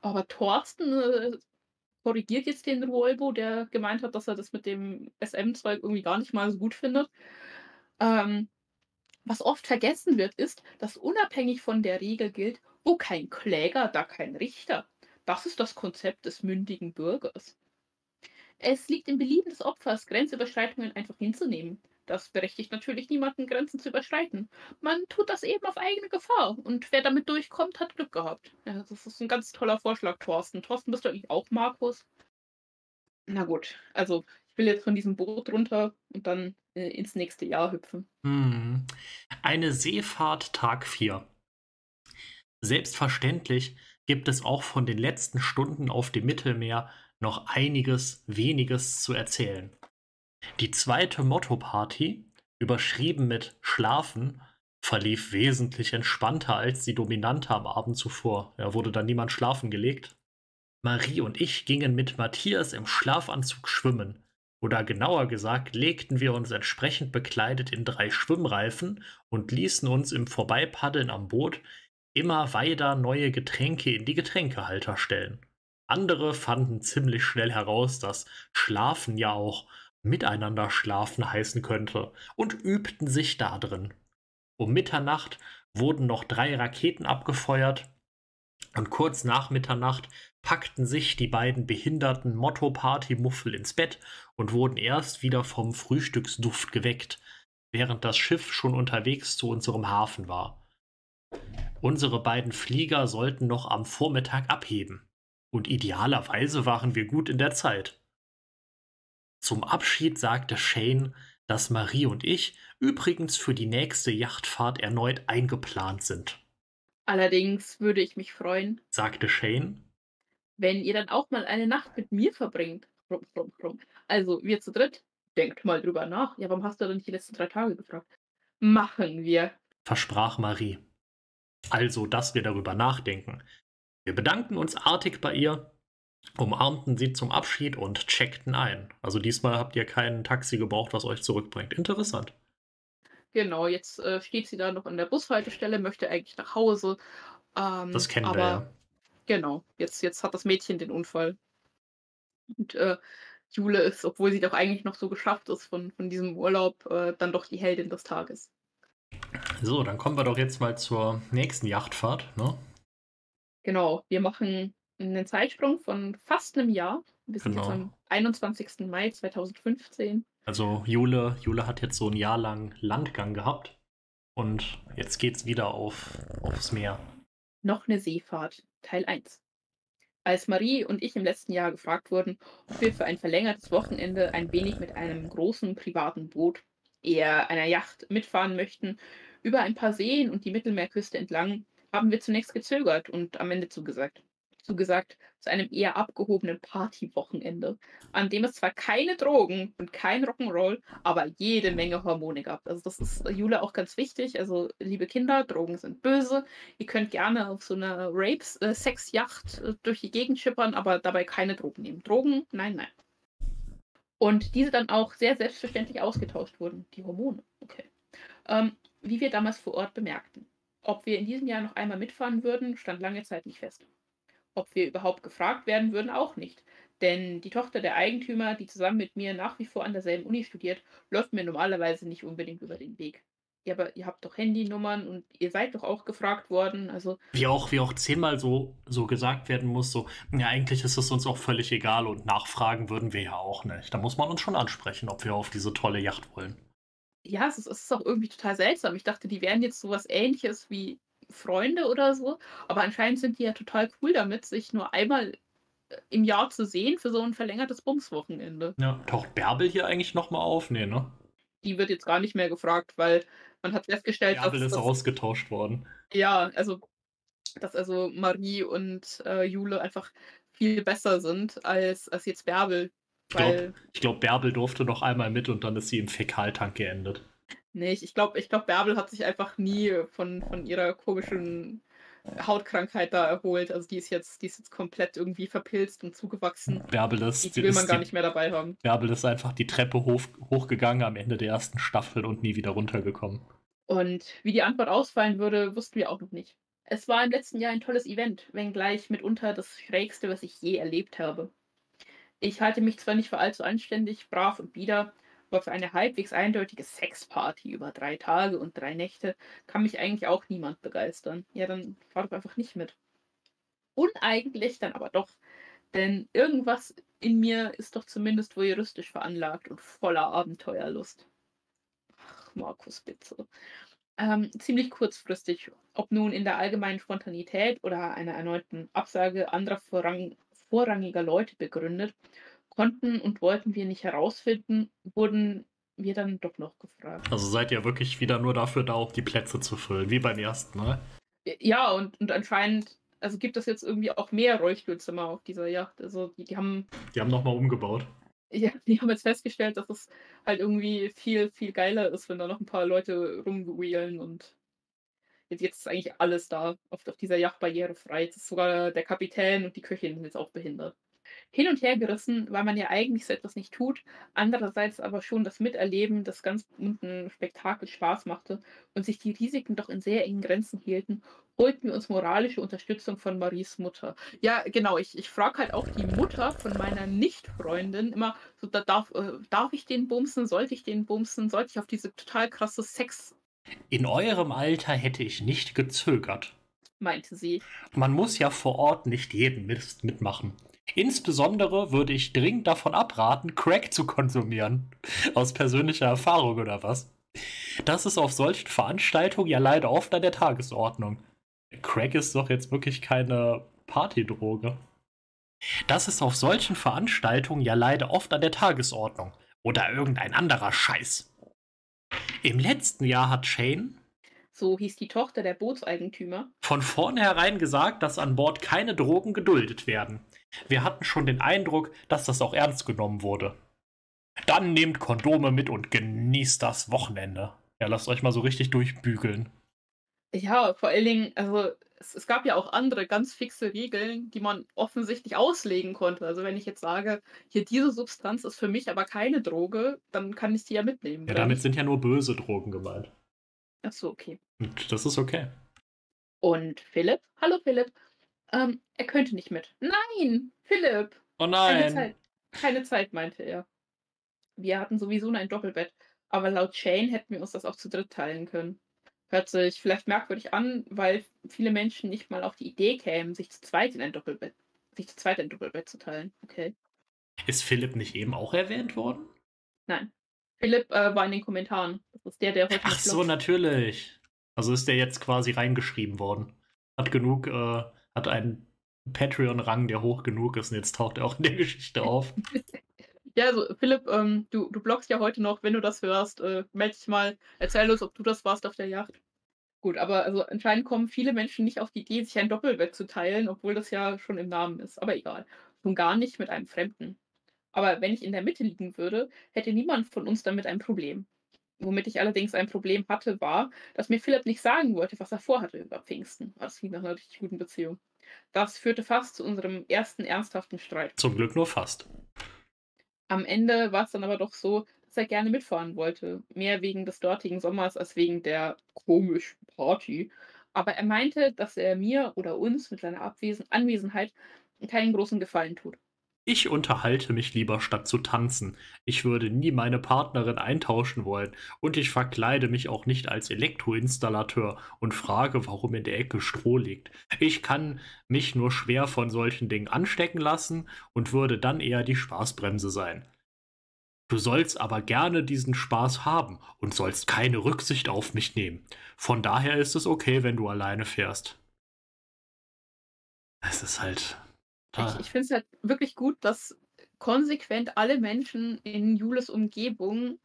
Speaker 2: Aber Thorsten äh, korrigiert jetzt den Ruolbo, der gemeint hat, dass er das mit dem SM-Zeug irgendwie gar nicht mal so gut findet. Ähm, was oft vergessen wird, ist, dass unabhängig von der Regel gilt, wo kein Kläger, da kein Richter. Das ist das Konzept des mündigen Bürgers. Es liegt im Belieben des Opfers, Grenzüberschreitungen einfach hinzunehmen. Das berechtigt natürlich niemanden, Grenzen zu überschreiten. Man tut das eben auf eigene Gefahr. Und wer damit durchkommt, hat Glück gehabt. Ja, das ist ein ganz toller Vorschlag, Thorsten. Thorsten, bist du eigentlich auch Markus? Na gut, also ich will jetzt von diesem Boot runter und dann äh, ins nächste Jahr hüpfen.
Speaker 1: Hm. Eine Seefahrt Tag 4. Selbstverständlich gibt es auch von den letzten Stunden auf dem Mittelmeer noch einiges, weniges zu erzählen. Die zweite Motto-Party, überschrieben mit Schlafen, verlief wesentlich entspannter als die Dominante am Abend zuvor. Ja, wurde dann niemand schlafen gelegt. Marie und ich gingen mit Matthias im Schlafanzug schwimmen. Oder genauer gesagt, legten wir uns entsprechend bekleidet in drei Schwimmreifen und ließen uns im Vorbeipaddeln am Boot immer weiter neue Getränke in die Getränkehalter stellen. Andere fanden ziemlich schnell heraus, dass Schlafen ja auch miteinander schlafen heißen könnte und übten sich darin. Um Mitternacht wurden noch drei Raketen abgefeuert und kurz nach Mitternacht packten sich die beiden behinderten Motto-Party-Muffel ins Bett und wurden erst wieder vom Frühstücksduft geweckt, während das Schiff schon unterwegs zu unserem Hafen war. Unsere beiden Flieger sollten noch am Vormittag abheben, und idealerweise waren wir gut in der Zeit. Zum Abschied sagte Shane, dass Marie und ich übrigens für die nächste Yachtfahrt erneut eingeplant sind.
Speaker 2: Allerdings würde ich mich freuen,
Speaker 1: sagte Shane,
Speaker 2: wenn ihr dann auch mal eine Nacht mit mir verbringt. Rum, rum, rum. Also, wir zu dritt, denkt mal drüber nach. Ja, warum hast du denn die letzten drei Tage gefragt? Machen wir,
Speaker 1: versprach Marie. Also, dass wir darüber nachdenken. Wir bedanken uns artig bei ihr umarmten sie zum Abschied und checkten ein. Also diesmal habt ihr kein Taxi gebraucht, was euch zurückbringt. Interessant.
Speaker 2: Genau, jetzt äh, steht sie da noch an der Bushaltestelle, möchte eigentlich nach Hause. Ähm,
Speaker 1: das kennen
Speaker 2: aber,
Speaker 1: wir ja.
Speaker 2: Genau, jetzt, jetzt hat das Mädchen den Unfall. Und äh, Jule ist, obwohl sie doch eigentlich noch so geschafft ist von, von diesem Urlaub, äh, dann doch die Heldin des Tages.
Speaker 1: So, dann kommen wir doch jetzt mal zur nächsten Yachtfahrt, ne?
Speaker 2: Genau, wir machen einen Zeitsprung von fast einem Jahr. Wir sind genau. jetzt am 21. Mai 2015.
Speaker 1: Also Jule, Jule hat jetzt so ein Jahr lang Landgang gehabt und jetzt geht's wieder auf, aufs Meer.
Speaker 2: Noch eine Seefahrt, Teil 1. Als Marie und ich im letzten Jahr gefragt wurden, ob wir für ein verlängertes Wochenende ein wenig mit einem großen privaten Boot, eher einer Yacht, mitfahren möchten, über ein paar Seen und die Mittelmeerküste entlang, haben wir zunächst gezögert und am Ende zugesagt. Zugesagt zu einem eher abgehobenen Partywochenende, an dem es zwar keine Drogen und kein Rock'n'Roll, aber jede Menge Hormone gab. Also das ist Jule auch ganz wichtig. Also liebe Kinder, Drogen sind böse. Ihr könnt gerne auf so einer Rape-Sex-Yacht äh, durch die Gegend schippern, aber dabei keine Drogen nehmen. Drogen, nein, nein. Und diese dann auch sehr selbstverständlich ausgetauscht wurden, die Hormone. Okay. Ähm, wie wir damals vor Ort bemerkten. Ob wir in diesem Jahr noch einmal mitfahren würden, stand lange Zeit nicht fest. Ob wir überhaupt gefragt werden würden, auch nicht. Denn die Tochter der Eigentümer, die zusammen mit mir nach wie vor an derselben Uni studiert, läuft mir normalerweise nicht unbedingt über den Weg. Ja, aber ihr habt doch Handynummern und ihr seid doch auch gefragt worden. Also
Speaker 1: wie auch, wie auch zehnmal so, so gesagt werden muss, so, ja, eigentlich ist es uns auch völlig egal und nachfragen würden wir ja auch nicht. Da muss man uns schon ansprechen, ob wir auf diese tolle Yacht wollen.
Speaker 2: Ja, es ist, es ist auch irgendwie total seltsam. Ich dachte, die wären jetzt sowas ähnliches wie Freunde oder so. Aber anscheinend sind die ja total cool damit, sich nur einmal äh, im Jahr zu sehen für so ein verlängertes Bumswochenende.
Speaker 1: Ja, taucht Bärbel hier eigentlich nochmal auf? Nee, ne?
Speaker 2: Die wird jetzt gar nicht mehr gefragt, weil man hat festgestellt,
Speaker 1: Bärbel dass, ist dass, ausgetauscht worden.
Speaker 2: Ja, also dass also Marie und äh, Jule einfach viel besser sind als, als jetzt Bärbel.
Speaker 1: Ich glaube, glaub, Bärbel durfte noch einmal mit und dann ist sie im Fäkaltank geendet.
Speaker 2: Nee, ich glaube, ich glaub, Bärbel hat sich einfach nie von, von ihrer komischen Hautkrankheit da erholt. Also die ist jetzt, die ist jetzt komplett irgendwie verpilzt und zugewachsen.
Speaker 1: Bärbel ist,
Speaker 2: die will man gar die, nicht mehr dabei haben.
Speaker 1: Bärbel ist einfach die Treppe hoch, hochgegangen am Ende der ersten Staffel und nie wieder runtergekommen.
Speaker 2: Und wie die Antwort ausfallen würde, wussten wir auch noch nicht. Es war im letzten Jahr ein tolles Event, wenngleich mitunter das Schrägste, was ich je erlebt habe. Ich halte mich zwar nicht für allzu anständig, brav und bieder, aber für eine halbwegs eindeutige Sexparty über drei Tage und drei Nächte kann mich eigentlich auch niemand begeistern. Ja, dann fahr doch einfach nicht mit. Uneigentlich dann aber doch, denn irgendwas in mir ist doch zumindest voyeuristisch veranlagt und voller Abenteuerlust. Ach, Markus, bitte. Ähm, ziemlich kurzfristig, ob nun in der allgemeinen Spontanität oder einer erneuten Absage anderer vorrang vorrangiger Leute begründet, konnten und wollten wir nicht herausfinden, wurden wir dann doch noch gefragt.
Speaker 1: Also seid ihr wirklich wieder nur dafür da, um die Plätze zu füllen, wie beim ersten Mal?
Speaker 2: Ja, und, und anscheinend, also gibt es jetzt irgendwie auch mehr Rollstuhlzimmer auf dieser Yacht. Also die, die haben.
Speaker 1: Die haben nochmal umgebaut.
Speaker 2: Ja, die haben jetzt festgestellt, dass es halt irgendwie viel, viel geiler ist, wenn da noch ein paar Leute rumwheelen und jetzt, jetzt ist eigentlich alles da auf, auf dieser Yacht barrierefrei. Jetzt ist sogar der Kapitän und die Köchin jetzt auch behindert hin und her gerissen, weil man ja eigentlich so etwas nicht tut, andererseits aber schon das Miterleben des ganz bunten Spektakels Spaß machte und sich die Risiken doch in sehr engen Grenzen hielten, holten wir uns moralische Unterstützung von Maries Mutter. Ja, genau, ich, ich frage halt auch die Mutter von meiner Nicht-Freundin immer, so, da darf, äh, darf ich den bumsen, sollte ich den bumsen, sollte ich auf diese total krasse Sex...
Speaker 1: In eurem Alter hätte ich nicht gezögert
Speaker 2: meinte sie.
Speaker 1: Man muss ja vor Ort nicht jeden Mist mitmachen. Insbesondere würde ich dringend davon abraten, Crack zu konsumieren. Aus persönlicher Erfahrung oder was? Das ist auf solchen Veranstaltungen ja leider oft an der Tagesordnung. Crack ist doch jetzt wirklich keine Partydroge. Das ist auf solchen Veranstaltungen ja leider oft an der Tagesordnung. Oder irgendein anderer Scheiß. Im letzten Jahr hat Shane,
Speaker 2: so hieß die Tochter der Bootseigentümer,
Speaker 1: von vornherein gesagt, dass an Bord keine Drogen geduldet werden. Wir hatten schon den Eindruck, dass das auch ernst genommen wurde. Dann nehmt Kondome mit und genießt das Wochenende. Ja, lasst euch mal so richtig durchbügeln.
Speaker 2: Ja, vor allen Dingen, also es, es, gab ja auch andere ganz fixe Regeln, die man offensichtlich auslegen konnte. Also wenn ich jetzt sage, hier diese Substanz ist für mich aber keine Droge, dann kann ich die ja mitnehmen.
Speaker 1: Ja, damit sind ja nur böse Drogen gemeint.
Speaker 2: Ach so, okay.
Speaker 1: Und das ist okay.
Speaker 2: Und Philipp? Hallo Philipp. Ähm, er könnte nicht mit. Nein, Philipp.
Speaker 1: Oh nein.
Speaker 2: Keine Zeit, keine Zeit, meinte er. Wir hatten sowieso nur ein Doppelbett, aber laut Shane hätten wir uns das auch zu dritt teilen können. Hört sich vielleicht merkwürdig an, weil viele Menschen nicht mal auf die Idee kämen, sich zu zweit in ein Doppelbett, sich zu zweit ein Doppelbett zu teilen. Okay.
Speaker 1: Ist Philipp nicht eben auch erwähnt worden?
Speaker 2: Nein. Philipp äh, war in den Kommentaren. Das ist der, der heute.
Speaker 1: Ach so, natürlich. Also ist der jetzt quasi reingeschrieben worden. Hat genug äh, hat einen Patreon-Rang, der hoch genug ist und jetzt taucht er auch in der Geschichte auf.
Speaker 2: ja, also Philipp, ähm, du, du bloggst ja heute noch, wenn du das hörst, äh, melde dich mal, erzähl uns, ob du das warst auf der Yacht. Gut, aber also anscheinend kommen viele Menschen nicht auf die Idee, sich ein Doppelbett zu teilen, obwohl das ja schon im Namen ist. Aber egal. Schon gar nicht mit einem Fremden. Aber wenn ich in der Mitte liegen würde, hätte niemand von uns damit ein Problem. Womit ich allerdings ein Problem hatte, war, dass mir Philipp nicht sagen wollte, was er vorhatte über Pfingsten. Das klingt nach einer richtig guten Beziehung. Das führte fast zu unserem ersten ernsthaften Streit.
Speaker 1: Zum Glück nur fast.
Speaker 2: Am Ende war es dann aber doch so, dass er gerne mitfahren wollte. Mehr wegen des dortigen Sommers als wegen der komischen Party. Aber er meinte, dass er mir oder uns mit seiner Abwesen Anwesenheit keinen großen Gefallen tut.
Speaker 1: Ich unterhalte mich lieber statt zu tanzen. Ich würde nie meine Partnerin eintauschen wollen und ich verkleide mich auch nicht als Elektroinstallateur und frage, warum in der Ecke Stroh liegt. Ich kann mich nur schwer von solchen Dingen anstecken lassen und würde dann eher die Spaßbremse sein. Du sollst aber gerne diesen Spaß haben und sollst keine Rücksicht auf mich nehmen. Von daher ist es okay, wenn du alleine fährst. Es ist halt
Speaker 2: ich, ich finde es halt wirklich gut, dass konsequent alle Menschen in Jules Umgebung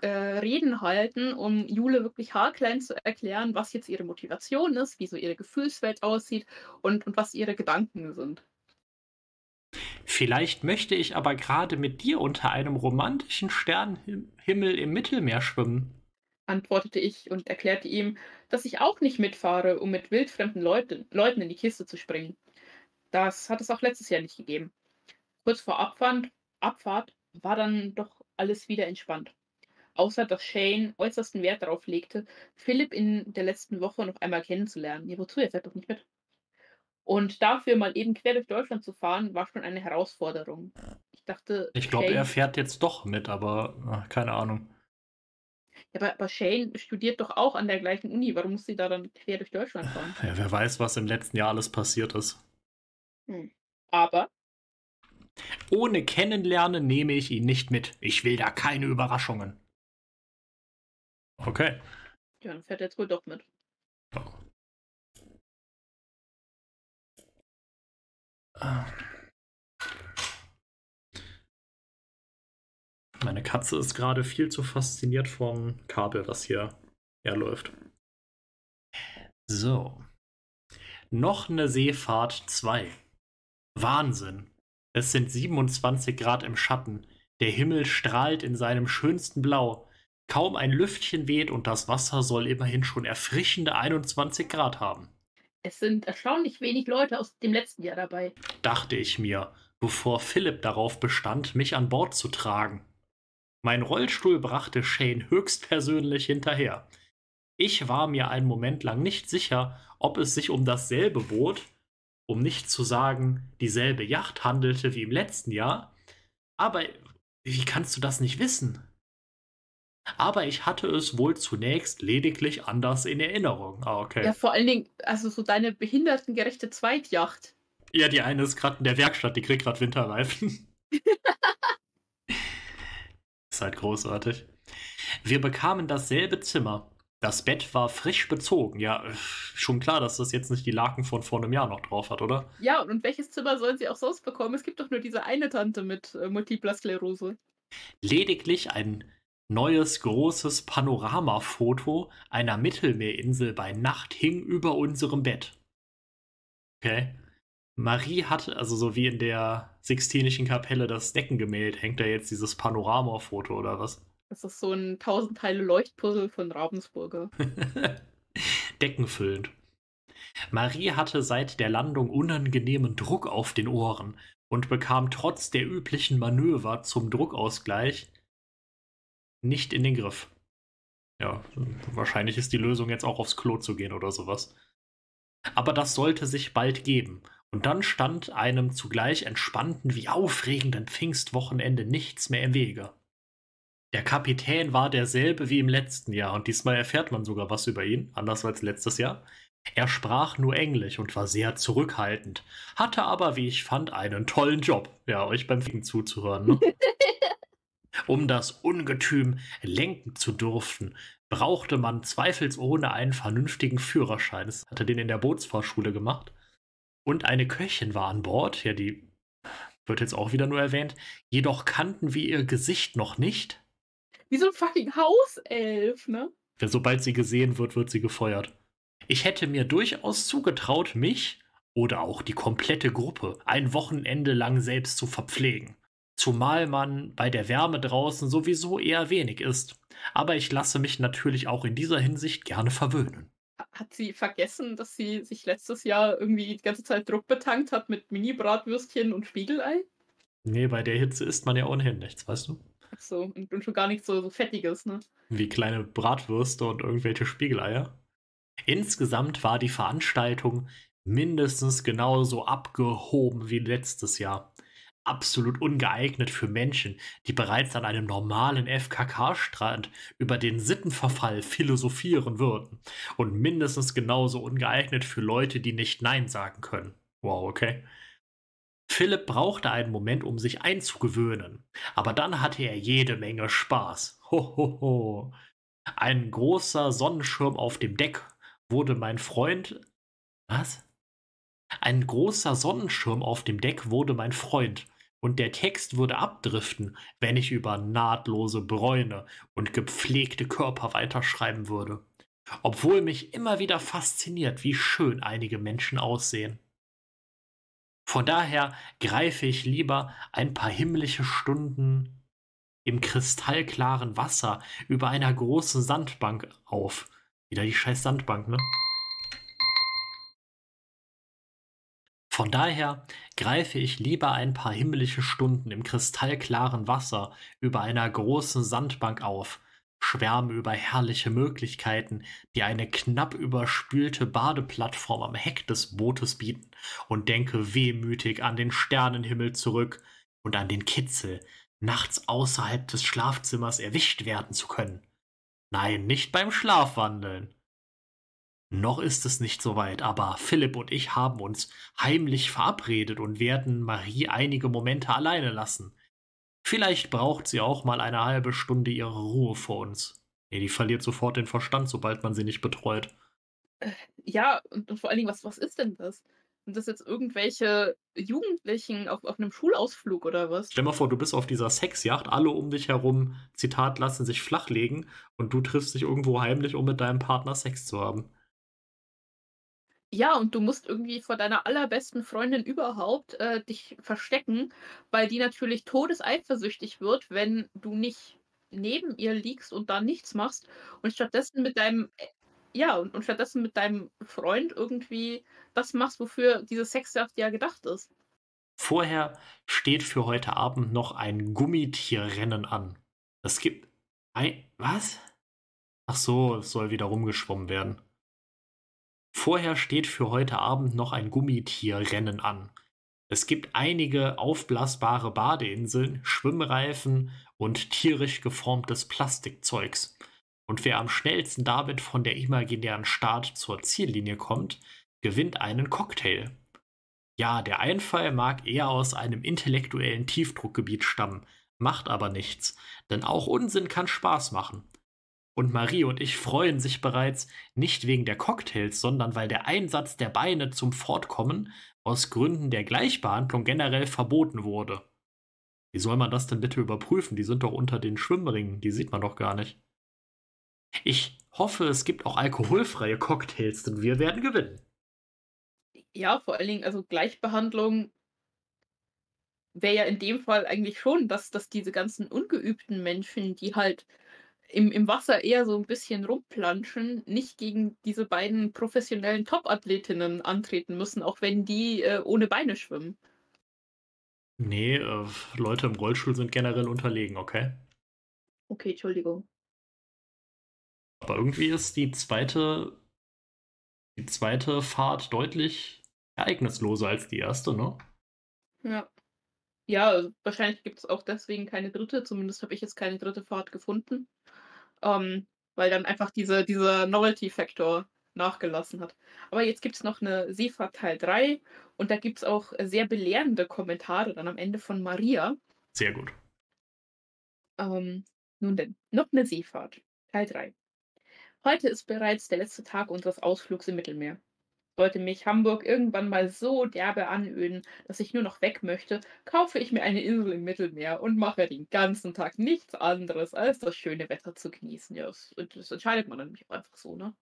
Speaker 2: äh, Reden halten, um Jule wirklich haarklein zu erklären, was jetzt ihre Motivation ist, wie so ihre Gefühlswelt aussieht und, und was ihre Gedanken sind.
Speaker 1: Vielleicht möchte ich aber gerade mit dir unter einem romantischen Sternhimmel im Mittelmeer schwimmen,
Speaker 2: antwortete ich und erklärte ihm, dass ich auch nicht mitfahre, um mit wildfremden Leuten, Leuten in die Kiste zu springen. Das hat es auch letztes Jahr nicht gegeben. Kurz vor Abfahrt, Abfahrt war dann doch alles wieder entspannt. Außer dass Shane äußersten Wert darauf legte, Philipp in der letzten Woche noch einmal kennenzulernen. Ja, wozu? Er fährt doch nicht mit. Und dafür mal eben quer durch Deutschland zu fahren, war schon eine Herausforderung. Ich dachte.
Speaker 1: Ich glaube, er fährt jetzt doch mit, aber ach, keine Ahnung.
Speaker 2: Ja, aber, aber, Shane studiert doch auch an der gleichen Uni. Warum muss sie da dann quer durch Deutschland fahren?
Speaker 1: Ja, wer weiß, was im letzten Jahr alles passiert ist.
Speaker 2: Hm. Aber
Speaker 1: ohne Kennenlernen nehme ich ihn nicht mit. Ich will da keine Überraschungen. Okay.
Speaker 2: Ja, dann fährt er jetzt wohl doch mit. Oh.
Speaker 1: Meine Katze ist gerade viel zu fasziniert vom Kabel, was hier herläuft. So. Noch eine Seefahrt 2. Wahnsinn. Es sind 27 Grad im Schatten. Der Himmel strahlt in seinem schönsten Blau. Kaum ein Lüftchen weht und das Wasser soll immerhin schon erfrischende 21 Grad haben.
Speaker 2: Es sind erstaunlich wenig Leute aus dem letzten Jahr dabei,
Speaker 1: dachte ich mir, bevor Philipp darauf bestand, mich an Bord zu tragen. Mein Rollstuhl brachte Shane höchstpersönlich hinterher. Ich war mir einen Moment lang nicht sicher, ob es sich um dasselbe Boot um nicht zu sagen, dieselbe Yacht handelte wie im letzten Jahr. Aber wie kannst du das nicht wissen? Aber ich hatte es wohl zunächst lediglich anders in Erinnerung. Ah, okay.
Speaker 2: Ja, vor allen Dingen, also so deine behindertengerechte Zweitjacht.
Speaker 1: Ja, die eine ist gerade in der Werkstatt, die kriegt gerade Winterreifen. ist halt großartig. Wir bekamen dasselbe Zimmer, das Bett war frisch bezogen. Ja, schon klar, dass das jetzt nicht die Laken von vor einem Jahr noch drauf hat, oder?
Speaker 2: Ja, und welches Zimmer sollen sie auch sonst bekommen? Es gibt doch nur diese eine Tante mit äh, multipler Sklerose.
Speaker 1: Lediglich ein neues großes Panoramafoto einer Mittelmeerinsel bei Nacht hing über unserem Bett. Okay. Marie hat, also so wie in der Sixtinischen Kapelle das Deckengemälde, hängt da jetzt dieses Panoramafoto oder was?
Speaker 2: Das ist so ein tausend Teile Leuchtpuzzle von Ravensburger.
Speaker 1: Deckenfüllend. Marie hatte seit der Landung unangenehmen Druck auf den Ohren und bekam trotz der üblichen Manöver zum Druckausgleich nicht in den Griff. Ja, wahrscheinlich ist die Lösung jetzt auch aufs Klo zu gehen oder sowas. Aber das sollte sich bald geben. Und dann stand einem zugleich entspannten wie aufregenden Pfingstwochenende nichts mehr im Wege. Der Kapitän war derselbe wie im letzten Jahr und diesmal erfährt man sogar was über ihn, anders als letztes Jahr. Er sprach nur Englisch und war sehr zurückhaltend, hatte aber, wie ich fand, einen tollen Job, ja, euch beim Fliegen zuzuhören. Ne? um das Ungetüm lenken zu dürfen, brauchte man zweifelsohne einen vernünftigen Führerschein. Das hatte den in der Bootsfahrschule gemacht. Und eine Köchin war an Bord, ja, die wird jetzt auch wieder nur erwähnt. Jedoch kannten wir ihr Gesicht noch nicht
Speaker 2: wie so ein fucking Hauself, ne?
Speaker 1: Ja, sobald sie gesehen wird, wird sie gefeuert. Ich hätte mir durchaus zugetraut, mich oder auch die komplette Gruppe ein Wochenende lang selbst zu verpflegen. Zumal man bei der Wärme draußen sowieso eher wenig isst. Aber ich lasse mich natürlich auch in dieser Hinsicht gerne verwöhnen.
Speaker 2: Hat sie vergessen, dass sie sich letztes Jahr irgendwie die ganze Zeit Druck betankt hat mit Mini-Bratwürstchen und Spiegelei?
Speaker 1: Nee, bei der Hitze isst man ja ohnehin nichts, weißt du?
Speaker 2: So, und, und schon gar nichts so, so Fettiges, ne?
Speaker 1: Wie kleine Bratwürste und irgendwelche Spiegeleier. Insgesamt war die Veranstaltung mindestens genauso abgehoben wie letztes Jahr. Absolut ungeeignet für Menschen, die bereits an einem normalen FKK-Strand über den Sittenverfall philosophieren würden. Und mindestens genauso ungeeignet für Leute, die nicht Nein sagen können. Wow, okay. Philipp brauchte einen Moment, um sich einzugewöhnen. Aber dann hatte er jede Menge Spaß. Ho, ho, ho. Ein großer Sonnenschirm auf dem Deck wurde mein Freund. Was? Ein großer Sonnenschirm auf dem Deck wurde mein Freund, und der Text würde abdriften, wenn ich über nahtlose Bräune und gepflegte Körper weiterschreiben würde. Obwohl mich immer wieder fasziniert, wie schön einige Menschen aussehen. Von daher greife ich lieber ein paar himmlische Stunden im kristallklaren Wasser über einer großen Sandbank auf. Wieder die scheiß Sandbank, ne? Von daher greife ich lieber ein paar himmlische Stunden im kristallklaren Wasser über einer großen Sandbank auf, schwärme über herrliche Möglichkeiten, die eine knapp überspülte Badeplattform am Heck des Bootes bieten, und denke wehmütig an den Sternenhimmel zurück und an den Kitzel, nachts außerhalb des Schlafzimmers erwischt werden zu können. Nein, nicht beim Schlafwandeln. Noch ist es nicht so weit, aber Philipp und ich haben uns heimlich verabredet und werden Marie einige Momente alleine lassen. Vielleicht braucht sie auch mal eine halbe Stunde ihre Ruhe vor uns. Nee, die verliert sofort den Verstand, sobald man sie nicht betreut.
Speaker 2: Äh, ja, und, und vor allen Dingen, was, was ist denn das? Sind das jetzt irgendwelche Jugendlichen auf, auf einem Schulausflug oder was?
Speaker 1: Stell mal vor, du bist auf dieser Sexjacht, alle um dich herum, Zitat, lassen sich flachlegen und du triffst dich irgendwo heimlich, um mit deinem Partner Sex zu haben.
Speaker 2: Ja, und du musst irgendwie vor deiner allerbesten Freundin überhaupt äh, dich verstecken, weil die natürlich todeseifersüchtig wird, wenn du nicht neben ihr liegst und da nichts machst und stattdessen mit deinem äh, ja, und, und stattdessen mit deinem Freund irgendwie das machst, wofür diese Sexjacht ja gedacht ist.
Speaker 1: Vorher steht für heute Abend noch ein Gummitierrennen an. Es gibt ein was? Ach so, es soll wieder rumgeschwommen werden. Vorher steht für heute Abend noch ein Gummitierrennen an. Es gibt einige aufblasbare Badeinseln, Schwimmreifen und tierisch geformtes Plastikzeugs. Und wer am schnellsten damit von der imaginären Start zur Ziellinie kommt, gewinnt einen Cocktail. Ja, der Einfall mag eher aus einem intellektuellen Tiefdruckgebiet stammen, macht aber nichts, denn auch Unsinn kann Spaß machen. Und Marie und ich freuen sich bereits nicht wegen der Cocktails, sondern weil der Einsatz der Beine zum Fortkommen aus Gründen der Gleichbehandlung generell verboten wurde. Wie soll man das denn bitte überprüfen? Die sind doch unter den Schwimmringen, die sieht man doch gar nicht. Ich hoffe, es gibt auch alkoholfreie Cocktails, denn wir werden gewinnen.
Speaker 2: Ja, vor allen Dingen, also Gleichbehandlung wäre ja in dem Fall eigentlich schon, dass, dass diese ganzen ungeübten Menschen, die halt im, im Wasser eher so ein bisschen rumplanschen, nicht gegen diese beiden professionellen Top-Athletinnen antreten müssen, auch wenn die äh, ohne Beine schwimmen.
Speaker 1: Nee, äh, Leute im Rollstuhl sind generell unterlegen, okay?
Speaker 2: Okay, Entschuldigung.
Speaker 1: Aber irgendwie ist die zweite, die zweite Fahrt deutlich ereignisloser als die erste, ne?
Speaker 2: Ja. Ja, wahrscheinlich gibt es auch deswegen keine dritte. Zumindest habe ich jetzt keine dritte Fahrt gefunden ähm, weil dann einfach diese, dieser Novelty-Faktor nachgelassen hat. Aber jetzt gibt es noch eine Seefahrt Teil 3 und da gibt es auch sehr belehrende Kommentare dann am Ende von Maria.
Speaker 1: Sehr gut.
Speaker 2: Ähm, nun denn, noch eine Seefahrt. Teil 3. Heute ist bereits der letzte Tag unseres Ausflugs im Mittelmeer. Sollte mich Hamburg irgendwann mal so derbe anöden, dass ich nur noch weg möchte, kaufe ich mir eine Insel im Mittelmeer und mache den ganzen Tag nichts anderes, als das schöne Wetter zu genießen. Ja, das, das entscheidet man dann nämlich einfach so, ne?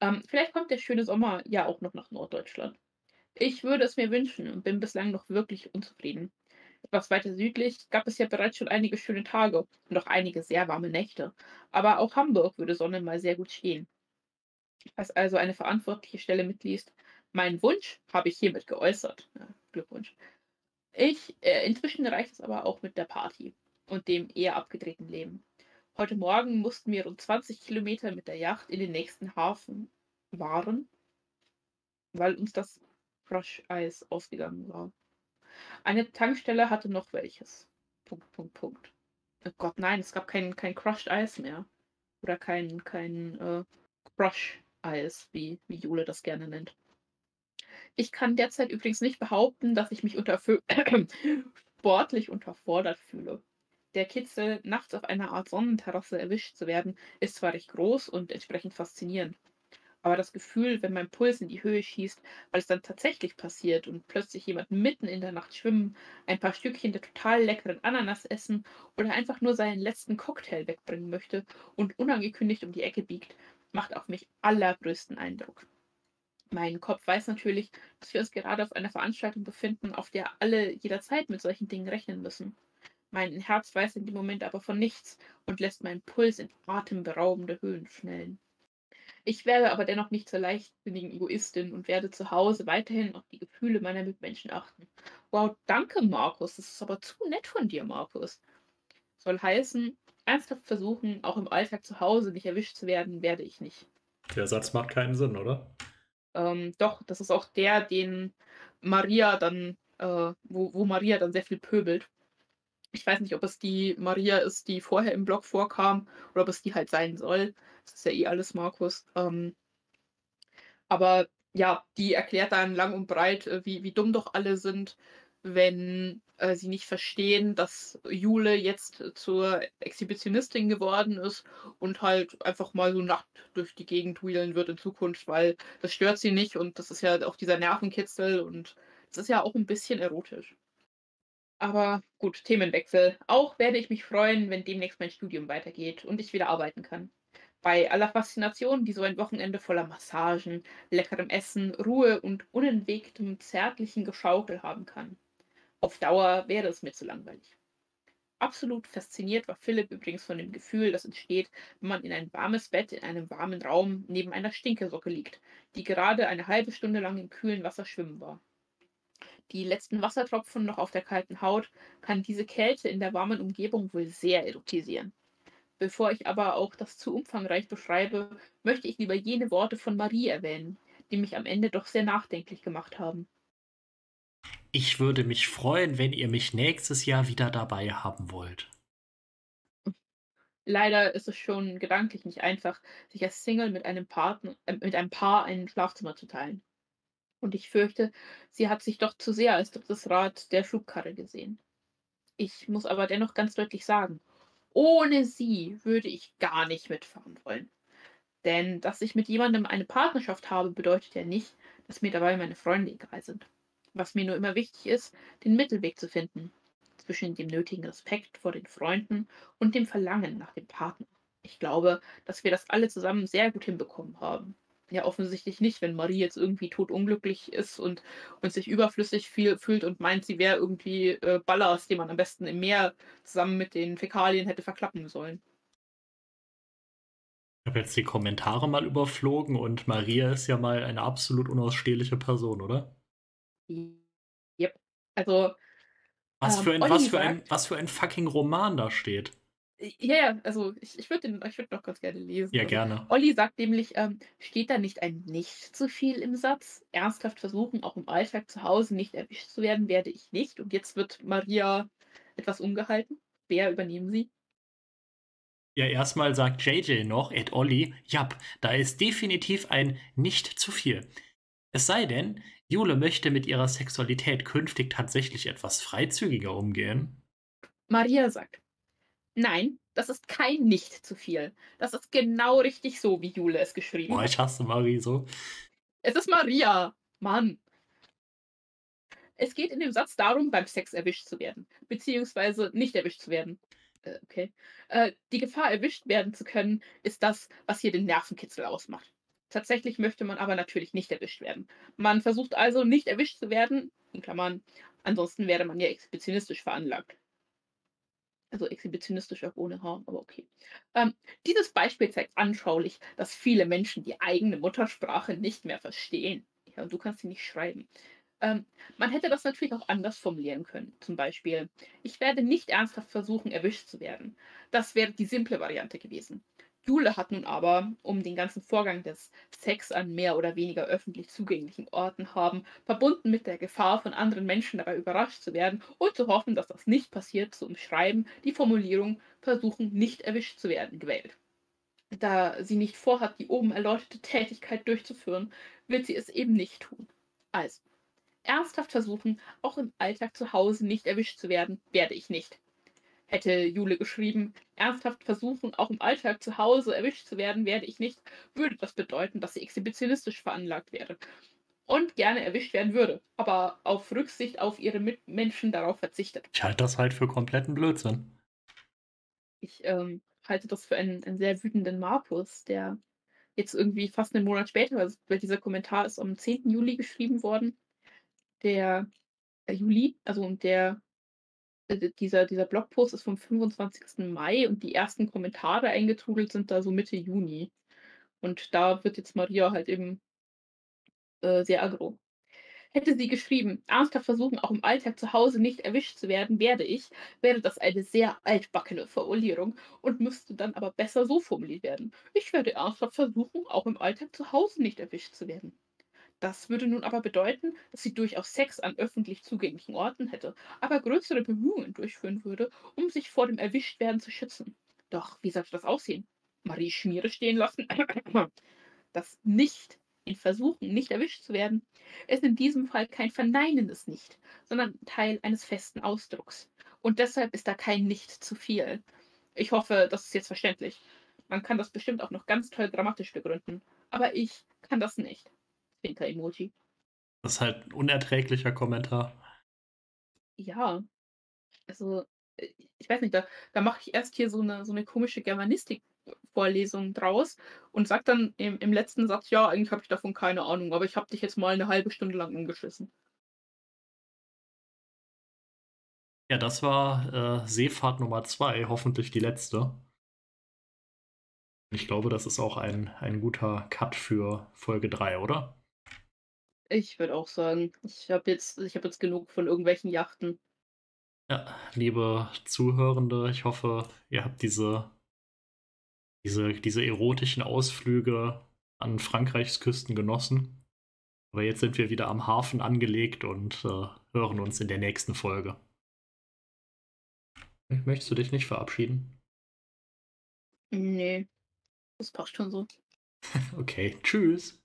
Speaker 2: Ähm, vielleicht kommt der schöne Sommer ja auch noch nach Norddeutschland. Ich würde es mir wünschen und bin bislang noch wirklich unzufrieden. Etwas weiter südlich gab es ja bereits schon einige schöne Tage und auch einige sehr warme Nächte. Aber auch Hamburg würde Sonne mal sehr gut stehen. Als also eine verantwortliche Stelle mitliest, mein Wunsch habe ich hiermit geäußert. Ja, Glückwunsch. Ich, äh, inzwischen reicht es aber auch mit der Party und dem eher abgedrehten Leben. Heute Morgen mussten wir rund 20 Kilometer mit der Yacht in den nächsten Hafen fahren, weil uns das Crush-Eis ausgegangen war. Eine Tankstelle hatte noch welches. Punkt, Punkt, Punkt. Oh Gott, nein, es gab kein, kein Crushed Eis mehr. Oder kein, kein äh, Crush-Eis, wie, wie Jule das gerne nennt. Ich kann derzeit übrigens nicht behaupten, dass ich mich unter sportlich unterfordert fühle. Der Kitzel, nachts auf einer Art Sonnenterrasse erwischt zu werden, ist zwar recht groß und entsprechend faszinierend. Aber das Gefühl, wenn mein Puls in die Höhe schießt, weil es dann tatsächlich passiert und plötzlich jemand mitten in der Nacht schwimmen, ein paar Stückchen der total leckeren Ananas essen oder einfach nur seinen letzten Cocktail wegbringen möchte und unangekündigt um die Ecke biegt, macht auf mich allergrößten Eindruck. Mein Kopf weiß natürlich, dass wir uns gerade auf einer Veranstaltung befinden, auf der alle jederzeit mit solchen Dingen rechnen müssen. Mein Herz weiß in dem Moment aber von nichts und lässt meinen Puls in atemberaubende Höhen schnellen. Ich werde aber dennoch nicht zur leichtsinnigen Egoistin und werde zu Hause weiterhin auf die Gefühle meiner Mitmenschen achten. Wow, danke, Markus. Das ist aber zu nett von dir, Markus. Soll heißen, ernsthaft versuchen, auch im Alltag zu Hause nicht erwischt zu werden, werde ich nicht.
Speaker 1: Der Satz macht keinen Sinn, oder?
Speaker 2: Ähm, doch, das ist auch der, den Maria dann, äh, wo, wo Maria dann sehr viel pöbelt. Ich weiß nicht, ob es die Maria ist, die vorher im Blog vorkam, oder ob es die halt sein soll. Das ist ja eh alles Markus. Ähm, aber ja, die erklärt dann lang und breit, äh, wie, wie dumm doch alle sind, wenn äh, sie nicht verstehen, dass Jule jetzt zur Exhibitionistin geworden ist und halt einfach mal so nackt durch die Gegend wheelen wird in Zukunft, weil das stört sie nicht und das ist ja auch dieser Nervenkitzel und es ist ja auch ein bisschen erotisch. Aber gut, Themenwechsel. Auch werde ich mich freuen, wenn demnächst mein Studium weitergeht und ich wieder arbeiten kann. Bei aller Faszination, die so ein Wochenende voller Massagen, leckerem Essen, Ruhe und unentwegtem zärtlichen Geschaukel haben kann. Auf Dauer wäre es mir zu langweilig. Absolut fasziniert war Philipp übrigens von dem Gefühl, das entsteht, wenn man in ein warmes Bett in einem warmen Raum neben einer Stinkesocke liegt, die gerade eine halbe Stunde lang im kühlen Wasser schwimmen war. Die letzten Wassertropfen noch auf der kalten Haut kann diese Kälte in der warmen Umgebung wohl sehr erotisieren. Bevor ich aber auch das zu umfangreich beschreibe, möchte ich lieber jene Worte von Marie erwähnen, die mich am Ende doch sehr nachdenklich gemacht haben.
Speaker 1: Ich würde mich freuen, wenn ihr mich nächstes Jahr wieder dabei haben wollt.
Speaker 2: Leider ist es schon gedanklich nicht einfach, sich als Single mit einem, Partner, äh, mit einem Paar ein Schlafzimmer zu teilen. Und ich fürchte, sie hat sich doch zu sehr als drittes Rad der Schubkarre gesehen. Ich muss aber dennoch ganz deutlich sagen, ohne sie würde ich gar nicht mitfahren wollen. Denn dass ich mit jemandem eine Partnerschaft habe, bedeutet ja nicht, dass mir dabei meine Freunde egal sind. Was mir nur immer wichtig ist, den Mittelweg zu finden zwischen dem nötigen Respekt vor den Freunden und dem Verlangen nach dem Partner. Ich glaube, dass wir das alle zusammen sehr gut hinbekommen haben. Ja, offensichtlich nicht, wenn Marie jetzt irgendwie totunglücklich ist und, und sich überflüssig viel, fühlt und meint, sie wäre irgendwie äh, Ballast, den man am besten im Meer zusammen mit den Fäkalien hätte verklappen sollen.
Speaker 1: Ich habe jetzt die Kommentare mal überflogen und Maria ist ja mal eine absolut unausstehliche Person, oder?
Speaker 2: Yep. Also.
Speaker 1: Was, ähm, für ein, was, für ein, was für ein fucking Roman da steht.
Speaker 2: Ja, ja, also ich, ich würde würd noch ganz gerne lesen.
Speaker 1: Ja,
Speaker 2: also,
Speaker 1: gerne.
Speaker 2: Olli sagt nämlich, ähm, steht da nicht ein nicht zu viel im Satz? Ernsthaft versuchen, auch im Alltag zu Hause nicht erwischt zu werden, werde ich nicht. Und jetzt wird Maria etwas umgehalten. Wer übernehmen sie?
Speaker 1: Ja, erstmal sagt JJ noch, Ed Olli, jap, da ist definitiv ein nicht zu viel. Es sei denn, Jule möchte mit ihrer Sexualität künftig tatsächlich etwas freizügiger umgehen.
Speaker 2: Maria sagt, Nein, das ist kein nicht zu viel. Das ist genau richtig so, wie Jule es geschrieben
Speaker 1: Boah,
Speaker 2: hat.
Speaker 1: ich hasse Marie so.
Speaker 2: Es ist Maria. Mann. Es geht in dem Satz darum, beim Sex erwischt zu werden, beziehungsweise nicht erwischt zu werden. Äh, okay. Äh, die Gefahr, erwischt werden zu können, ist das, was hier den Nervenkitzel ausmacht. Tatsächlich möchte man aber natürlich nicht erwischt werden. Man versucht also nicht erwischt zu werden, in Klammern, ansonsten wäre man ja exhibitionistisch veranlagt. Also exhibitionistisch auch ohne Haar, aber okay. Ähm, dieses Beispiel zeigt anschaulich, dass viele Menschen die eigene Muttersprache nicht mehr verstehen. Ja, und du kannst sie nicht schreiben. Ähm, man hätte das natürlich auch anders formulieren können. Zum Beispiel, ich werde nicht ernsthaft versuchen, erwischt zu werden. Das wäre die simple Variante gewesen. Jule hat nun aber, um den ganzen Vorgang des Sex an mehr oder weniger öffentlich zugänglichen Orten haben, verbunden mit der Gefahr, von anderen Menschen dabei überrascht zu werden und zu hoffen, dass das nicht passiert, zu umschreiben, die Formulierung versuchen, nicht erwischt zu werden, gewählt. Da sie nicht vorhat, die oben erläuterte Tätigkeit durchzuführen, wird sie es eben nicht tun. Also, ernsthaft versuchen, auch im Alltag zu Hause nicht erwischt zu werden, werde ich nicht hätte Jule geschrieben, ernsthaft versuchen, auch im Alltag zu Hause erwischt zu werden, werde ich nicht, würde das bedeuten, dass sie exhibitionistisch veranlagt wäre und gerne erwischt werden würde, aber auf Rücksicht auf ihre Mitmenschen darauf verzichtet.
Speaker 1: Ich halte das halt für kompletten Blödsinn.
Speaker 2: Ich ähm, halte das für einen, einen sehr wütenden Markus, der jetzt irgendwie fast einen Monat später, weil dieser Kommentar ist am 10. Juli geschrieben worden, der, der Juli, also der äh, dieser, dieser Blogpost ist vom 25. Mai und die ersten Kommentare eingetrudelt sind da so Mitte Juni. Und da wird jetzt Maria halt eben äh, sehr aggro. Hätte sie geschrieben, ernsthaft versuchen, auch im Alltag zu Hause nicht erwischt zu werden, werde ich, wäre das eine sehr altbackene Formulierung und müsste dann aber besser so formuliert werden. Ich werde ernsthaft versuchen, auch im Alltag zu Hause nicht erwischt zu werden. Das würde nun aber bedeuten, dass sie durchaus Sex an öffentlich zugänglichen Orten hätte, aber größere Bemühungen durchführen würde, um sich vor dem Erwischtwerden zu schützen. Doch wie sollte das aussehen? Marie Schmiere stehen lassen? Das Nicht in Versuchen, nicht erwischt zu werden, ist in diesem Fall kein verneinendes Nicht, sondern Teil eines festen Ausdrucks. Und deshalb ist da kein Nicht zu viel. Ich hoffe, das ist jetzt verständlich. Man kann das bestimmt auch noch ganz toll dramatisch begründen, aber ich kann das nicht. Zwinker-Emoji.
Speaker 1: Das ist halt ein unerträglicher Kommentar.
Speaker 2: Ja, also äh, ich weiß nicht, da, da mache ich erst hier so eine, so eine komische Germanistik-Vorlesung draus und sage dann im, im letzten Satz, ja, eigentlich habe ich davon keine Ahnung, aber ich habe dich jetzt mal eine halbe Stunde lang umgeschissen.
Speaker 1: Ja, das war äh, Seefahrt Nummer zwei, hoffentlich die letzte. Ich glaube, das ist auch ein, ein guter Cut für Folge 3, oder?
Speaker 2: Ich würde auch sagen, ich habe jetzt, ich habe jetzt genug von irgendwelchen Yachten.
Speaker 1: Ja, liebe Zuhörende, ich hoffe, ihr habt diese, diese, diese erotischen Ausflüge an Frankreichs Küsten genossen. Aber jetzt sind wir wieder am Hafen angelegt und äh, hören uns in der nächsten Folge. Möchtest du dich nicht verabschieden?
Speaker 2: Nee, das passt schon so.
Speaker 1: okay, tschüss.